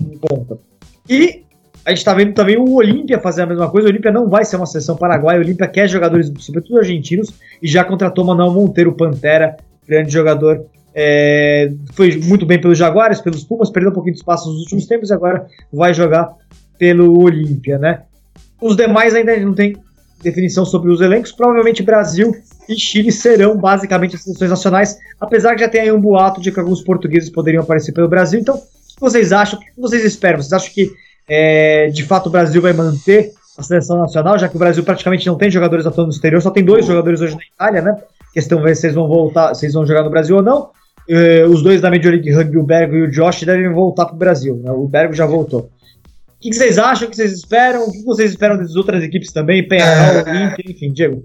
em ponta. E a gente está vendo também o Olímpia fazer a mesma coisa. O Olímpia não vai ser uma seleção paraguaia. O Olímpia quer jogadores, sobretudo argentinos, e já contratou Manuel Monteiro Pantera, grande jogador. É, foi muito bem pelos Jaguares, pelos Pumas, perdeu um pouquinho de espaço nos últimos tempos e agora vai jogar pelo Olímpia, né? Os demais ainda não tem definição sobre os elencos, provavelmente Brasil e Chile serão basicamente as seleções nacionais, apesar que já tem aí um boato de que alguns portugueses poderiam aparecer pelo Brasil. Então, o que vocês acham? O que vocês esperam? Vocês acham que é, de fato o Brasil vai manter a seleção nacional, já que o Brasil praticamente não tem jogadores atuando no exterior, só tem dois jogadores hoje na Itália, né? Questão ver se eles vão voltar, se eles vão jogar no Brasil ou não. Uh, os dois da Major League Rugby, o Bergo e o Josh, devem voltar para o Brasil. Né? O Bergo já voltou que, que vocês acham? O que vocês esperam? O que vocês esperam das outras equipes também? Penharol, é... enfim, Diego.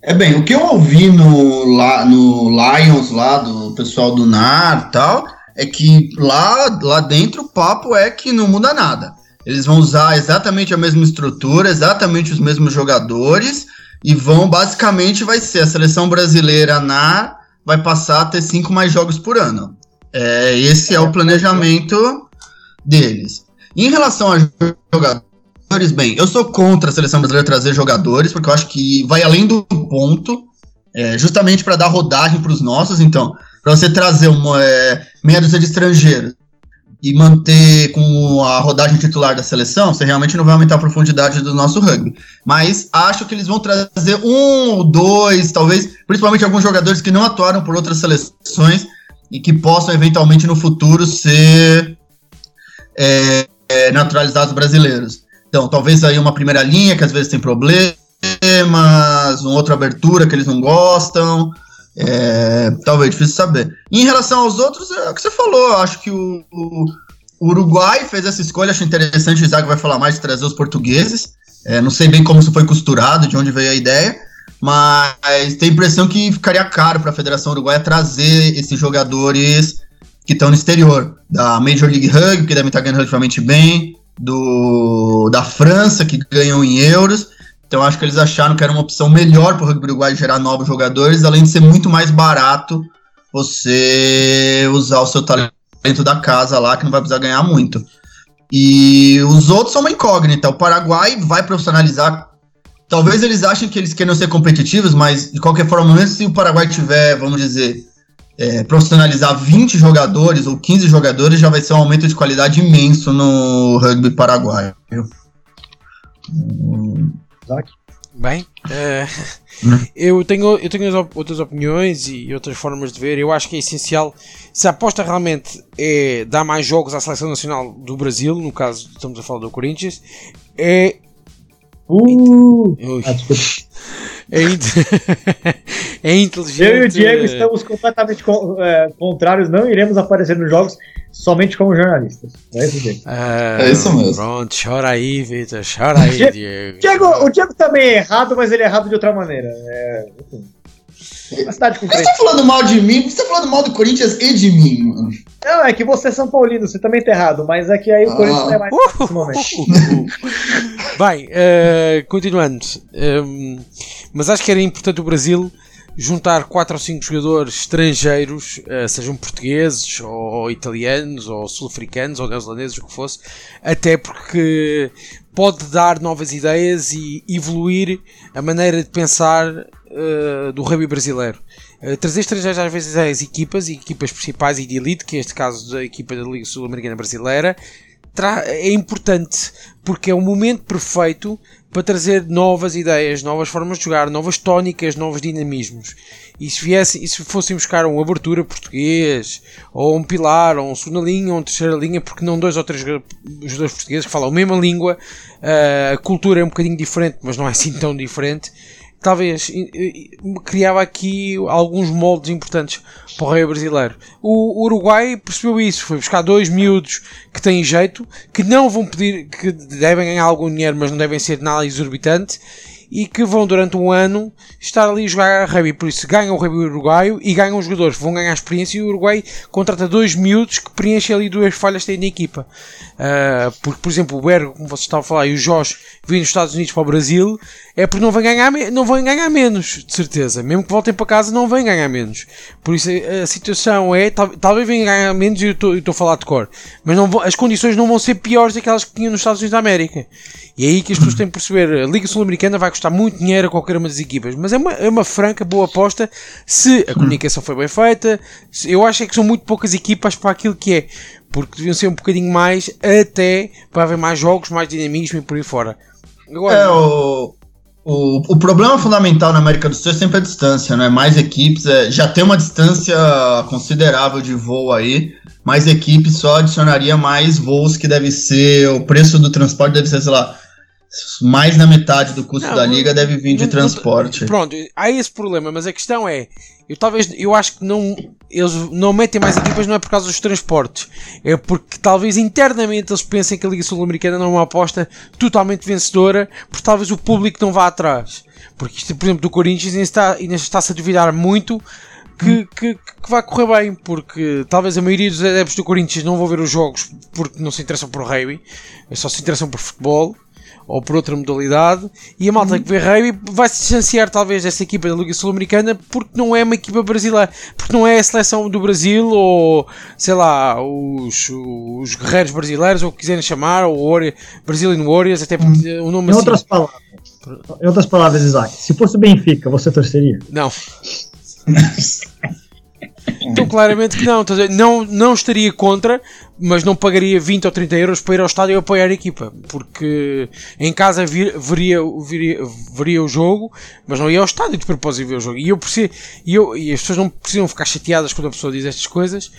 É bem, o que eu ouvi no, lá, no Lions, lá do pessoal do NAR e tal, é que lá, lá dentro o papo é que não muda nada. Eles vão usar exatamente a mesma estrutura, exatamente os mesmos jogadores, e vão, basicamente, vai ser a seleção brasileira NAR vai passar a ter cinco mais jogos por ano. É, esse é o planejamento deles. Em relação a jogadores, bem, eu sou contra a seleção brasileira trazer jogadores, porque eu acho que vai além do ponto, é, justamente para dar rodagem para os nossos. Então, para você trazer uma é, meia dúzia de estrangeiros e manter com a rodagem titular da seleção, você realmente não vai aumentar a profundidade do nosso rugby. Mas acho que eles vão trazer um ou dois, talvez, principalmente alguns jogadores que não atuaram por outras seleções e que possam eventualmente no futuro ser é, é, naturalizados brasileiros. Então, talvez aí uma primeira linha que às vezes tem problemas, uma outra abertura que eles não gostam. É, talvez difícil saber. Em relação aos outros, é o que você falou. Eu acho que o, o, Uruguai fez essa escolha. Acho interessante. O Isaac vai falar mais de trazer os portugueses. É, não sei bem como isso foi costurado, de onde veio a ideia. Mas tem a impressão que ficaria caro para a Federação Uruguaia trazer esses jogadores que estão no exterior. Da Major League Rugby, que devem estar ganhando relativamente bem, do da França, que ganham em euros. Então acho que eles acharam que era uma opção melhor para o rugby uruguai gerar novos jogadores, além de ser muito mais barato você usar o seu talento da casa lá, que não vai precisar ganhar muito. E os outros são uma incógnita. O Paraguai vai profissionalizar. Talvez eles achem que eles queiram ser competitivos, mas de qualquer forma, se o Paraguai tiver, vamos dizer, é, profissionalizar 20 jogadores ou 15 jogadores, já vai ser um aumento de qualidade imenso no rugby paraguaio. Hum. Bem, uh, eu tenho, eu tenho outras opiniões e outras formas de ver. Eu acho que é essencial. Se a aposta realmente é dar mais jogos à seleção nacional do Brasil, no caso estamos a falar do Corinthians, é. Uh, é, é inteligente. Eu e o Diego estamos completamente é, contrários, não iremos aparecer nos jogos somente como jornalistas. É isso, Diego. Ah, é isso mesmo. Pronto, chora aí, Vitor, chora aí, Diego. Diego. O Diego também é errado, mas ele é errado de outra maneira. É, Você tá falando mal de mim? Você tá falando mal do Corinthians e de mim, mano. Não, é que você é São Paulino, você também tá errado, mas é que aí o ah. Corinthians é mais nesse momento. Bem, uh, continuando. Um, mas acho que era importante o Brasil juntar 4 ou 5 jogadores estrangeiros, uh, sejam portugueses ou italianos ou sul-africanos ou neozelandeses, o que fosse, até porque pode dar novas ideias e evoluir a maneira de pensar uh, do rugby brasileiro. Uh, trazer estrangeiros às vezes às equipas, equipas principais e de elite, que é este caso da equipa da Liga Sul-Americana Brasileira, é importante porque é o momento perfeito para trazer novas ideias, novas formas de jogar, novas tónicas, novos dinamismos. E se, viesse, e se fossem buscar um abertura português, ou um pilar, ou um segunda linha, ou uma terceira linha, porque não dois ou três jogadores portugueses que falam a mesma língua, eh, a cultura é um bocadinho diferente, mas não é assim tão diferente talvez criava aqui alguns moldes importantes para o rei brasileiro. O Uruguai percebeu isso, foi buscar dois miúdos que têm jeito, que não vão pedir, que devem ganhar algum dinheiro, mas não devem ser nada exorbitante e que vão durante um ano estar ali a jogar rugby. Por isso ganham o rugby uruguaio e ganham os jogadores, vão ganhar experiência e o Uruguai contrata dois miúdos que preenchem ali duas falhas que têm na equipa. Uh, porque, por exemplo, o Bergo, como você estava a falar, e o Jorge vêm dos Estados Unidos para o Brasil, é porque não vão ganhar, não vão ganhar menos, de certeza. Mesmo que voltem para casa, não vão ganhar menos. Por isso a situação é, tal, talvez venham ganhar menos, e eu estou a falar de cor, mas não as condições não vão ser piores daquelas que tinham nos Estados Unidos da América. E é aí que as pessoas têm que perceber. A Liga Sul-Americana vai custar muito dinheiro a qualquer uma das equipas, mas é uma, é uma franca boa aposta se a comunicação foi bem feita. Eu acho é que são muito poucas equipas para aquilo que é, porque deviam ser um bocadinho mais até para haver mais jogos, mais dinamismo e por aí fora. Agora, é, o, o, o problema fundamental na América do Sul é sempre a distância, né? Mais equipes, é, já tem uma distância considerável de voo aí mais equipes só adicionaria mais voos que deve ser, o preço do transporte deve ser, sei lá, mais da metade do custo não, da liga deve vir de não, transporte. pronto, há esse problema, mas a questão é, eu talvez, eu acho que não, eles não metem mais equipas não é por causa dos transportes, é porque talvez internamente eles pensem que a Liga Sul-Americana não é uma aposta totalmente vencedora, porque talvez o público não vá atrás. Porque isto, por exemplo, do Corinthians ainda está, ainda está-se a duvidar muito que, que, que, vai correr bem, porque talvez a maioria dos adeptos do Corinthians não vão ver os jogos porque não se interessam por rugby, só se interessam por futebol ou por outra modalidade, e a malta que vê rugby vai se distanciar talvez dessa equipa da Liga Sul-Americana porque não é uma equipa brasileira, porque não é a seleção do Brasil ou sei lá, os, os guerreiros brasileiros ou o que quiserem chamar, ou Warrior, Brazilian Warriors, até porque o nome em assim. outras palavras. Em outras palavras, Isaac, se fosse o Benfica, você torceria? Não. Então, claramente que não. não. Não estaria contra, mas não pagaria 20 ou 30 euros para ir ao estádio e apoiar a equipa. Porque em casa vir, veria, veria, veria o jogo, mas não ia ao estádio de propósito ver o jogo. E, eu percebo, e, eu, e as pessoas não precisam ficar chateadas quando a pessoa diz estas coisas,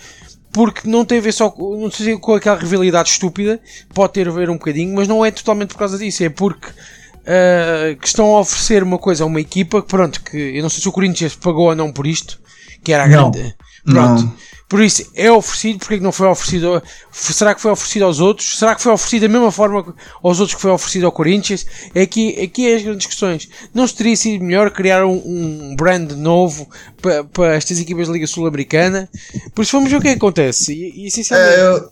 porque não tem a ver só não sei, com aquela rivalidade estúpida, pode ter a ver um bocadinho, mas não é totalmente por causa disso, é porque uh, que estão a oferecer uma coisa a uma equipa que, pronto, que eu não sei se o Corinthians pagou ou não por isto, que era a grande. Pronto. Não. Por isso, é oferecido, porque é que não foi oferecido? Será que foi oferecido aos outros? Será que foi oferecido da mesma forma aos outros que foi oferecido ao Corinthians? É aqui, aqui é as grandes questões. Não teria sido melhor criar um, um brand novo para, para estas equipas da Liga Sul-Americana? Por isso vamos ver o que, é que acontece. E, e essencialmente... É, eu,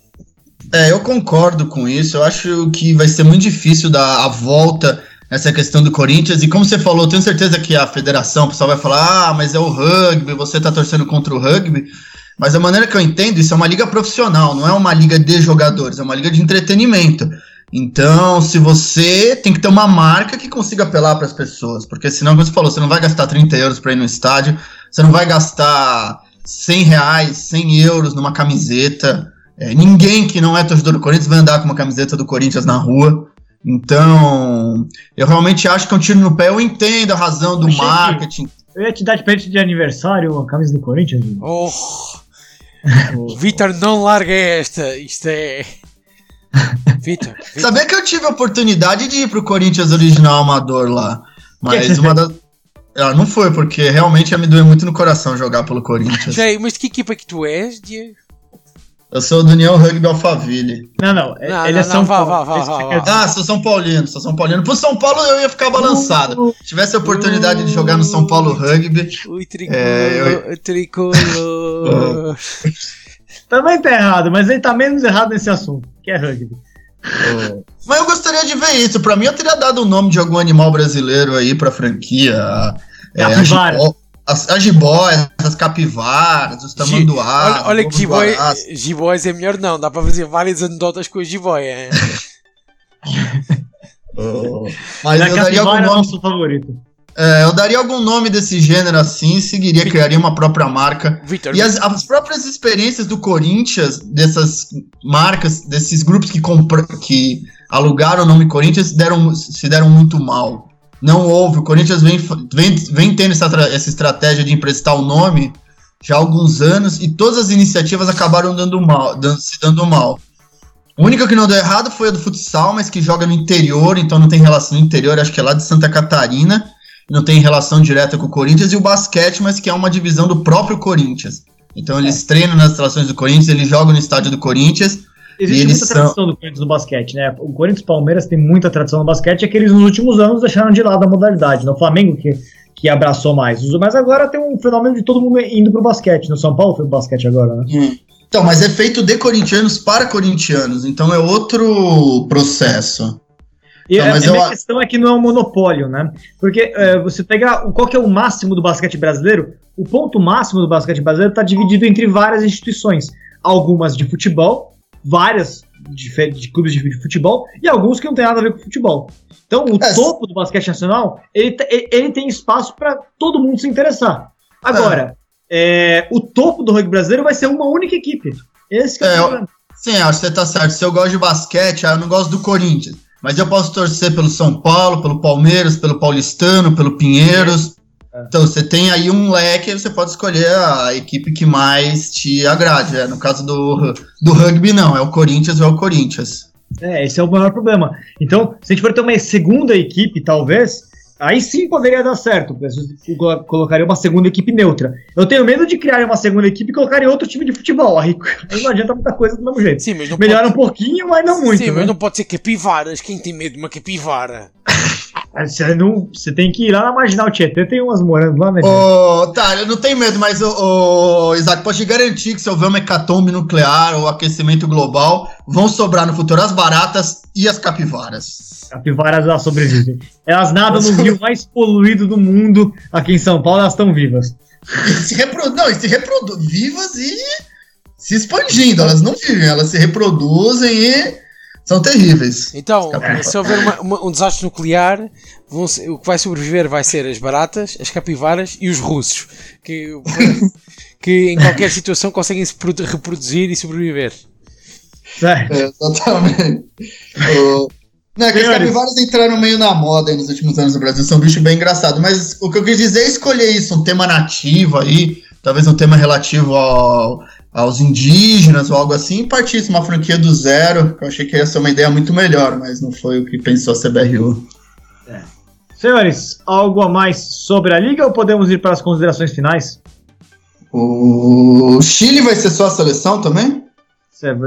é, eu concordo com isso. Eu acho que vai ser muito difícil dar a volta essa questão do Corinthians. E como você falou, tenho certeza que a federação, o pessoal vai falar, ah, mas é o rugby, você tá torcendo contra o rugby. Mas a maneira que eu entendo, isso é uma liga profissional, não é uma liga de jogadores, é uma liga de entretenimento. Então, se você tem que ter uma marca que consiga apelar para as pessoas, porque senão, como você falou, você não vai gastar 30 euros para ir no estádio, você não vai gastar 100 reais, 100 euros numa camiseta. É, ninguém que não é torcedor do Corinthians vai andar com uma camiseta do Corinthians na rua. Então, eu realmente acho que é um tiro no pé. Eu entendo a razão do marketing. Eu ia te dar de presente de aniversário a camisa do Corinthians. Oh, Vitor, não larga esta. Isto é. Vitor. Sabia que eu tive a oportunidade de ir pro Corinthians original amador lá. Mas uma das. Ah, não foi, porque realmente ia me doer muito no coração jogar pelo Corinthians. Sei, mas que equipa que tu és, Diego? Eu sou do União Rugby Alphaville. Não, não. não ele não, é São Paulo. Vá, vá, vá, vá, Ah, sou São Paulino, sou São Paulino. Pro São Paulo eu ia ficar balançado. Se tivesse a oportunidade uh, de jogar no São Paulo Rugby. O tricolor. É, eu... tricolor. Também tá errado, mas ele tá menos errado nesse assunto, que é rugby. Oh. Mas eu gostaria de ver isso. Pra mim, eu teria dado o nome de algum animal brasileiro aí pra franquia. É, Capivara. É, as, as jiboias, as capivaras, os tamanduás. Olha, olha que jiboias é melhor não, dá para fazer várias anedotas com as jiboias. oh. Mas eu daria algum é nome... nosso favorito. É, eu daria algum nome desse gênero assim, seguiria, Victor. criaria uma própria marca. Victor. E as, as, próprias experiências do Corinthians, dessas marcas, desses grupos que, compra, que alugaram o nome Corinthians, deram, se deram muito mal não houve. O Corinthians vem, vem, vem tendo essa, essa estratégia de emprestar o nome já há alguns anos e todas as iniciativas acabaram dando mal, dando, se dando mal. A única que não deu errado foi a do futsal, mas que joga no interior, então não tem relação no interior, acho que é lá de Santa Catarina, não tem relação direta com o Corinthians, e o basquete, mas que é uma divisão do próprio Corinthians. Então eles é. treinam nas instalações do Corinthians, eles jogam no estádio do Corinthians, Existe muita tradição são... do Corinthians no basquete, né? O Corinthians e Palmeiras tem muita tradição no basquete, é que eles nos últimos anos deixaram de lado a modalidade. No né? Flamengo que, que abraçou mais. Mas agora tem um fenômeno de todo mundo indo pro basquete. No São Paulo foi o basquete agora, né? Hum. Então, mas é feito de corintianos para corintianos, então é outro processo. E não, a, minha questão é que não é um monopólio, né? Porque é, você pegar qual que é o máximo do basquete brasileiro, o ponto máximo do basquete brasileiro está dividido entre várias instituições. Algumas de futebol, várias de, de clubes de futebol e alguns que não tem nada a ver com futebol. Então, o é. topo do basquete nacional, ele, ele tem espaço para todo mundo se interessar. Agora, é. É, o topo do rugby brasileiro vai ser uma única equipe. Esse é, o problema. Sim, acho que você tá certo. Se eu gosto de basquete, eu não gosto do Corinthians. Mas eu posso torcer pelo São Paulo, pelo Palmeiras, pelo Paulistano, pelo Pinheiros. Então você tem aí um leque, você pode escolher a equipe que mais te agrade. É, no caso do, do rugby, não, é o Corinthians ou é o Corinthians. É, esse é o maior problema. Então, se a gente for ter uma segunda equipe, talvez, aí sim poderia dar certo. Eu colocaria uma segunda equipe neutra. Eu tenho medo de criar uma segunda equipe e colocar em outro time de futebol. Aí, não adianta muita coisa do mesmo jeito. Sim, mas Melhora pode... um pouquinho, mas não muito. Sim, né? mas não pode ser capivaras. Quem tem medo de uma capivara? Você, não, você tem que ir lá na Marginal Tietê, tem umas morando lá, né? Ô, tá, eu não tenho medo, mas, ô, Isaac, pode te garantir que se houver uma hecatombe nuclear ou aquecimento global, vão sobrar no futuro as baratas e as capivaras. Capivaras, elas sobrevivem. Elas nadam no rio mais poluído do mundo, aqui em São Paulo, elas estão vivas. E se reproduzem, não, e se reproduzem, vivas e se expandindo, elas não vivem, elas se reproduzem e são terríveis. Então, se houver uma, uma, um desastre nuclear, ser, o que vai sobreviver vai ser as baratas, as capivaras e os russos, que, que em qualquer situação conseguem se reproduzir e sobreviver. É, exatamente. o, não, é que as capivaras entraram meio na moda nos últimos anos no Brasil, são um bicho bem engraçado. Mas o que eu quis dizer é escolher isso, um tema nativo aí, talvez um tema relativo ao, aos indígenas ou algo assim, e partisse uma franquia do zero, que eu achei que ia ser uma ideia muito melhor, mas não foi o que pensou a CBRU. É. Senhores, algo a mais sobre a liga ou podemos ir para as considerações finais? O Chile vai ser só a seleção também?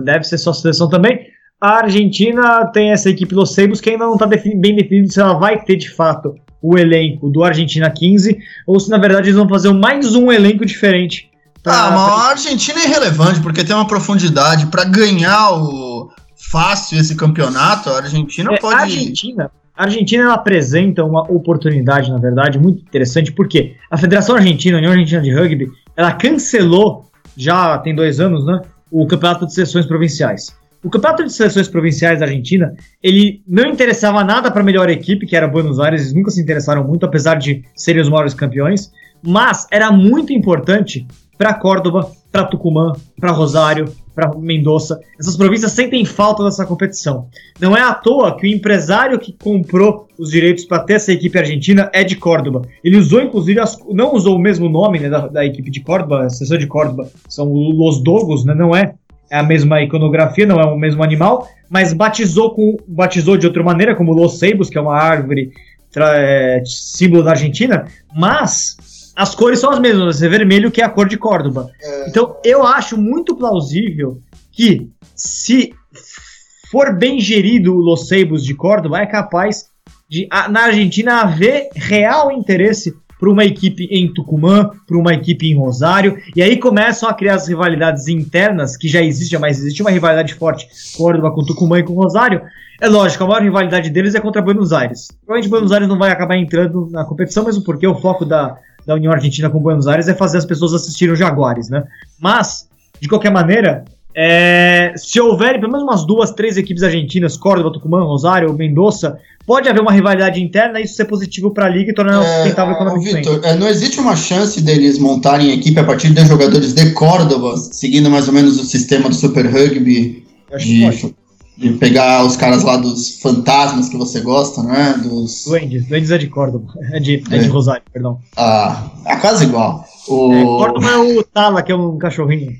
Deve ser só a seleção também. A Argentina tem essa equipe Los Seibos que ainda não está bem definido se ela vai ter de fato o elenco do Argentina 15 ou se na verdade eles vão fazer mais um elenco diferente. Pra... Ah, mas a Argentina é irrelevante porque tem uma profundidade para ganhar o fácil esse campeonato. A Argentina é, pode. A Argentina, a Argentina apresenta uma oportunidade, na verdade, muito interessante porque a Federação Argentina, a União Argentina de Rugby, ela cancelou já tem dois anos, né, o campeonato de seleções provinciais. O campeonato de seleções provinciais da Argentina, ele não interessava nada para a melhor equipe, que era Buenos Aires, eles nunca se interessaram muito, apesar de serem os maiores campeões, mas era muito importante para Córdoba, para Tucumã, para Rosário, para Mendoza. Essas províncias sentem falta dessa competição. Não é à toa que o empresário que comprou os direitos para ter essa equipe argentina é de Córdoba. Ele usou, inclusive, as, não usou o mesmo nome né, da, da, equipe de Córdoba, a sessão de Córdoba são os Dogos, né, não é é a mesma iconografia, não é o mesmo animal, mas batizou com batizou de outra maneira, como Los Ceibos, que é uma árvore é, símbolo da Argentina, mas as cores são as mesmas, é vermelho que é a cor de Córdoba. É... Então eu acho muito plausível que se for bem gerido o Los Ceibos de Córdoba, é capaz de na Argentina haver real interesse para uma equipe em Tucumã, para uma equipe em Rosário, e aí começam a criar as rivalidades internas, que já existem, mas existe uma rivalidade forte Córdoba com Tucumã e com Rosário. É lógico, a maior rivalidade deles é contra Buenos Aires. Provavelmente Buenos Aires não vai acabar entrando na competição, mesmo porque o foco da, da União Argentina com Buenos Aires é fazer as pessoas assistirem os Jaguares, né? Mas, de qualquer maneira, é, se houver pelo menos umas duas, três equipes argentinas, Córdoba, Tucumã, Rosário, Mendoza, pode haver uma rivalidade interna e isso ser positivo para a liga e tornar é, sustentável economicamente. Victor, é, não existe uma chance deles montarem equipe a partir de jogadores de Córdoba, seguindo mais ou menos o sistema do Super Rugby, de, de, pegar os caras lá dos fantasmas que você gosta, né? Dos... Duendes, Duendes é de Córdoba, é de, é. de é. Rosário, perdão. Ah, é quase igual. O... É, Córdoba é o Tala, que é um cachorrinho.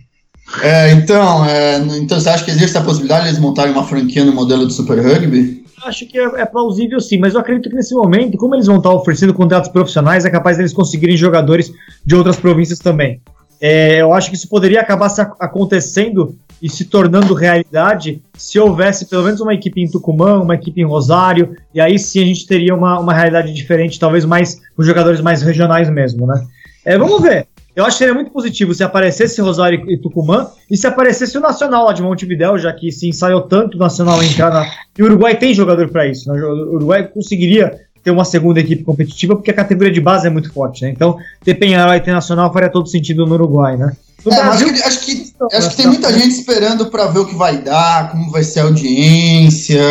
É, então, é, então você acha que existe a possibilidade de eles montarem uma franquia no modelo de Super Rugby? Acho que é, é, plausível sim, mas eu acredito que nesse momento, como eles vão estar oferecendo contratos profissionais, é capaz deles conseguirem jogadores de outras províncias também. É, eu acho que isso poderia acabar acontecendo e se tornando realidade se houvesse pelo menos uma equipe em Tucumã, uma equipe em Rosário, e aí sim a gente teria uma, uma realidade diferente, talvez mais com jogadores mais regionais mesmo, né? É, vamos ver. Eu acho que seria muito positivo se aparecesse Rosário e Tucumã e se aparecesse o Nacional lá de Montevidéu, já que se ensaiou tanto o Nacional entrar na. E o Uruguai tem jogador para isso. Né? O Uruguai conseguiria ter uma segunda equipe competitiva porque a categoria de base é muito forte, né? Então, ter Penharol e ter Nacional faria todo sentido no Uruguai, né? No é, Brasil, acho que, acho que, acho que tem muita gente esperando para ver o que vai dar, como vai ser a audiência.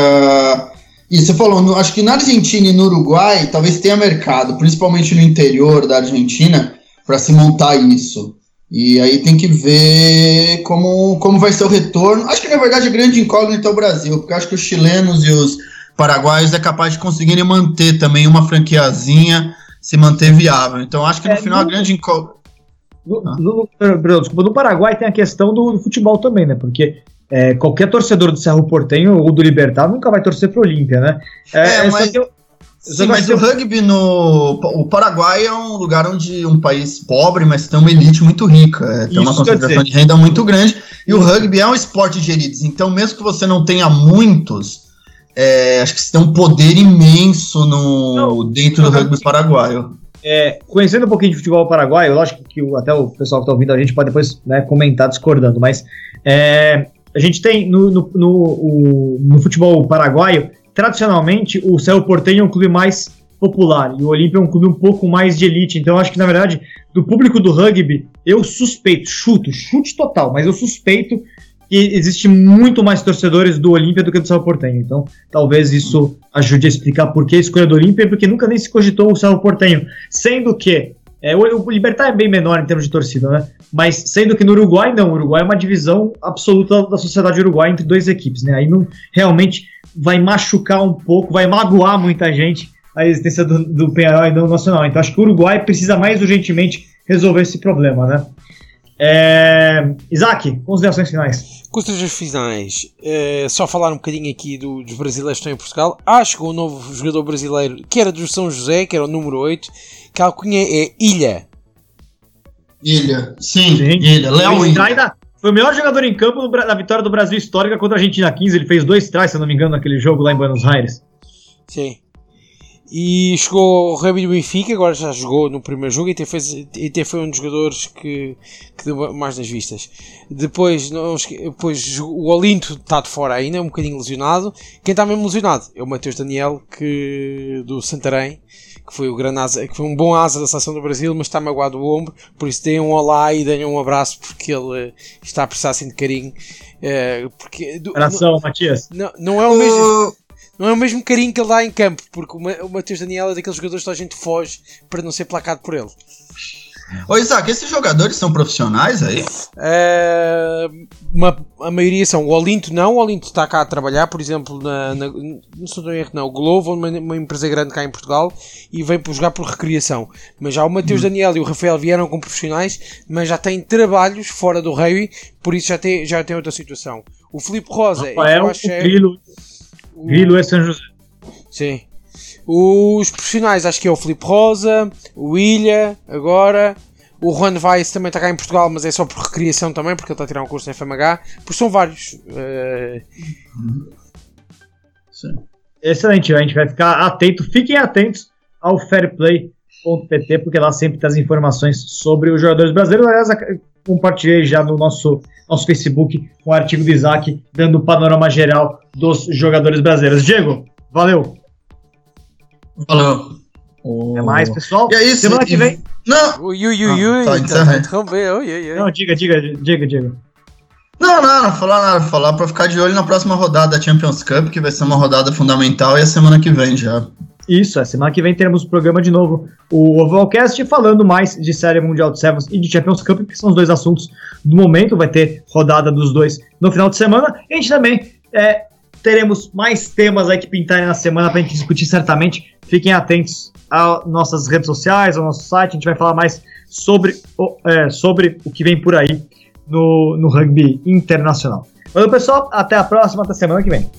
E você falou, acho que na Argentina e no Uruguai talvez tenha mercado, principalmente no interior da Argentina para se montar isso. E aí tem que ver como, como vai ser o retorno. Acho que na verdade a grande incógnita é o Brasil, porque acho que os chilenos e os paraguaios é capaz de conseguirem manter também uma franquiazinha, se manter viável. Então acho que no é, final no, a grande incógnita. No, no, no, no, Paraguai tem a questão do, do futebol também, né? Porque é, qualquer torcedor do Cerro Portenho ou do Libertar nunca vai torcer pro Olímpia, né? É, é mas... Eu, Sim, mas o rugby no. O Paraguai é um lugar onde um país pobre, mas tem uma elite muito rica. É, tem uma concentração de renda muito grande. E o rugby é um esporte de elites. Então, mesmo que você não tenha muitos, é, acho que você tem um poder imenso no, não, dentro do rugby paraguaio. É, conhecendo um pouquinho de futebol paraguaio, lógico que até o pessoal que está ouvindo a gente pode depois né, comentar discordando, mas é, a gente tem no, no, no, o, no futebol paraguaio tradicionalmente, o Cerro Porteño é um clube mais popular e o Olímpia é um clube um pouco mais de elite. Então, acho que, na verdade, do público do rugby, eu suspeito, chuto, chute total, mas eu suspeito que existe muito mais torcedores do Olímpia do que do Cerro Porteño. Então, talvez isso ajude a explicar por que a escolha do Olímpia, porque nunca nem se cogitou o Cerro Porteño. Sendo que é, o, o Libertar é bem menor em termos de torcida, né? Mas sendo que no Uruguai, não. O Uruguai é uma divisão absoluta da sociedade uruguaia entre duas equipes, né? Aí não realmente vai machucar um pouco, vai magoar muita gente a existência do, do Penharol e do Nacional. Então acho que o Uruguai precisa mais urgentemente resolver esse problema, né? É... Isaac, considerações finais. Considerações finais. É, só falar um bocadinho aqui do, dos brasileiros que estão em Portugal. Acho que o novo jogador brasileiro, que era do São José, que era o número 8, que a alcunha é Ilha. Ilha. Sim, Sim. Ilha. Léo Ilha. Foi o melhor jogador em campo na vitória do Brasil histórica contra a Argentina 15. Ele fez dois trás, se eu não me engano, naquele jogo lá em Buenos Aires. Sim. E chegou o Rabi do Benfica, agora já jogou no primeiro jogo e até, fez, até foi um dos jogadores que, que deu mais nas vistas. Depois, não, depois o Olinto está de fora ainda, um bocadinho lesionado. Quem está mesmo lesionado é o Matheus Daniel, que, do Santarém, que foi o grande asa, que foi um bom asa da seleção do Brasil, mas está magoado o ombro. Por isso deem um olá e deem um abraço, porque ele está a precisar assim de carinho. É, porque, Abração, Matias. Não, não é o mesmo não é o mesmo carinho que ele dá em campo, porque o Matheus Daniel é daqueles jogadores que a gente foge para não ser placado por ele. Ô Isaac, esses jogadores são profissionais aí? É, uma, a maioria são. O Olinto não, o Olinto está cá a trabalhar, por exemplo, na, na, não sou erro, não, o Globo, uma, uma, empresa grande cá em Portugal, e vem por jogar por recriação. Mas já o Matheus hum. Daniel e o Rafael vieram como profissionais, mas já têm trabalhos fora do Rei, por isso já tem, já tem outra situação. O Felipe Rosa, Rafael, eu acho Grilo, é São José. Sim. Os profissionais, acho que é o Felipe Rosa, o Ilha, agora. O Juan Weiss também está cá em Portugal, mas é só por recriação também, porque ele está a tirar um curso na FMH. Porque são vários. Uh... Sim. Excelente, a gente vai ficar atento. Fiquem atentos ao fairplay.pt, porque lá sempre tem as informações sobre os jogadores brasileiros. Aliás, compartilhei já no nosso, nosso Facebook um artigo do Isaac dando o panorama geral dos jogadores brasileiros. Diego, valeu! Valeu! É mais, pessoal. E é isso. Semana que vem. Não! Ui, ui, ui, ui. Tá, tá, Não, diga, diga, diga, diga. Não, não, não falar nada, falar pra ficar de olho na próxima rodada da Champions Cup, que vai ser uma rodada fundamental, e a semana que vem já. Isso, a semana que vem teremos o programa de novo, o Ovalcast, falando mais de Série Mundial de Sevens e de Champions Cup, que são os dois assuntos do momento. Vai ter rodada dos dois no final de semana. E a gente também é, teremos mais temas aí que pintarem na semana para a gente discutir certamente. Fiquem atentos às nossas redes sociais, ao nosso site. A gente vai falar mais sobre o, é, sobre o que vem por aí no, no rugby internacional. Valeu, pessoal. Até a próxima, até semana que vem.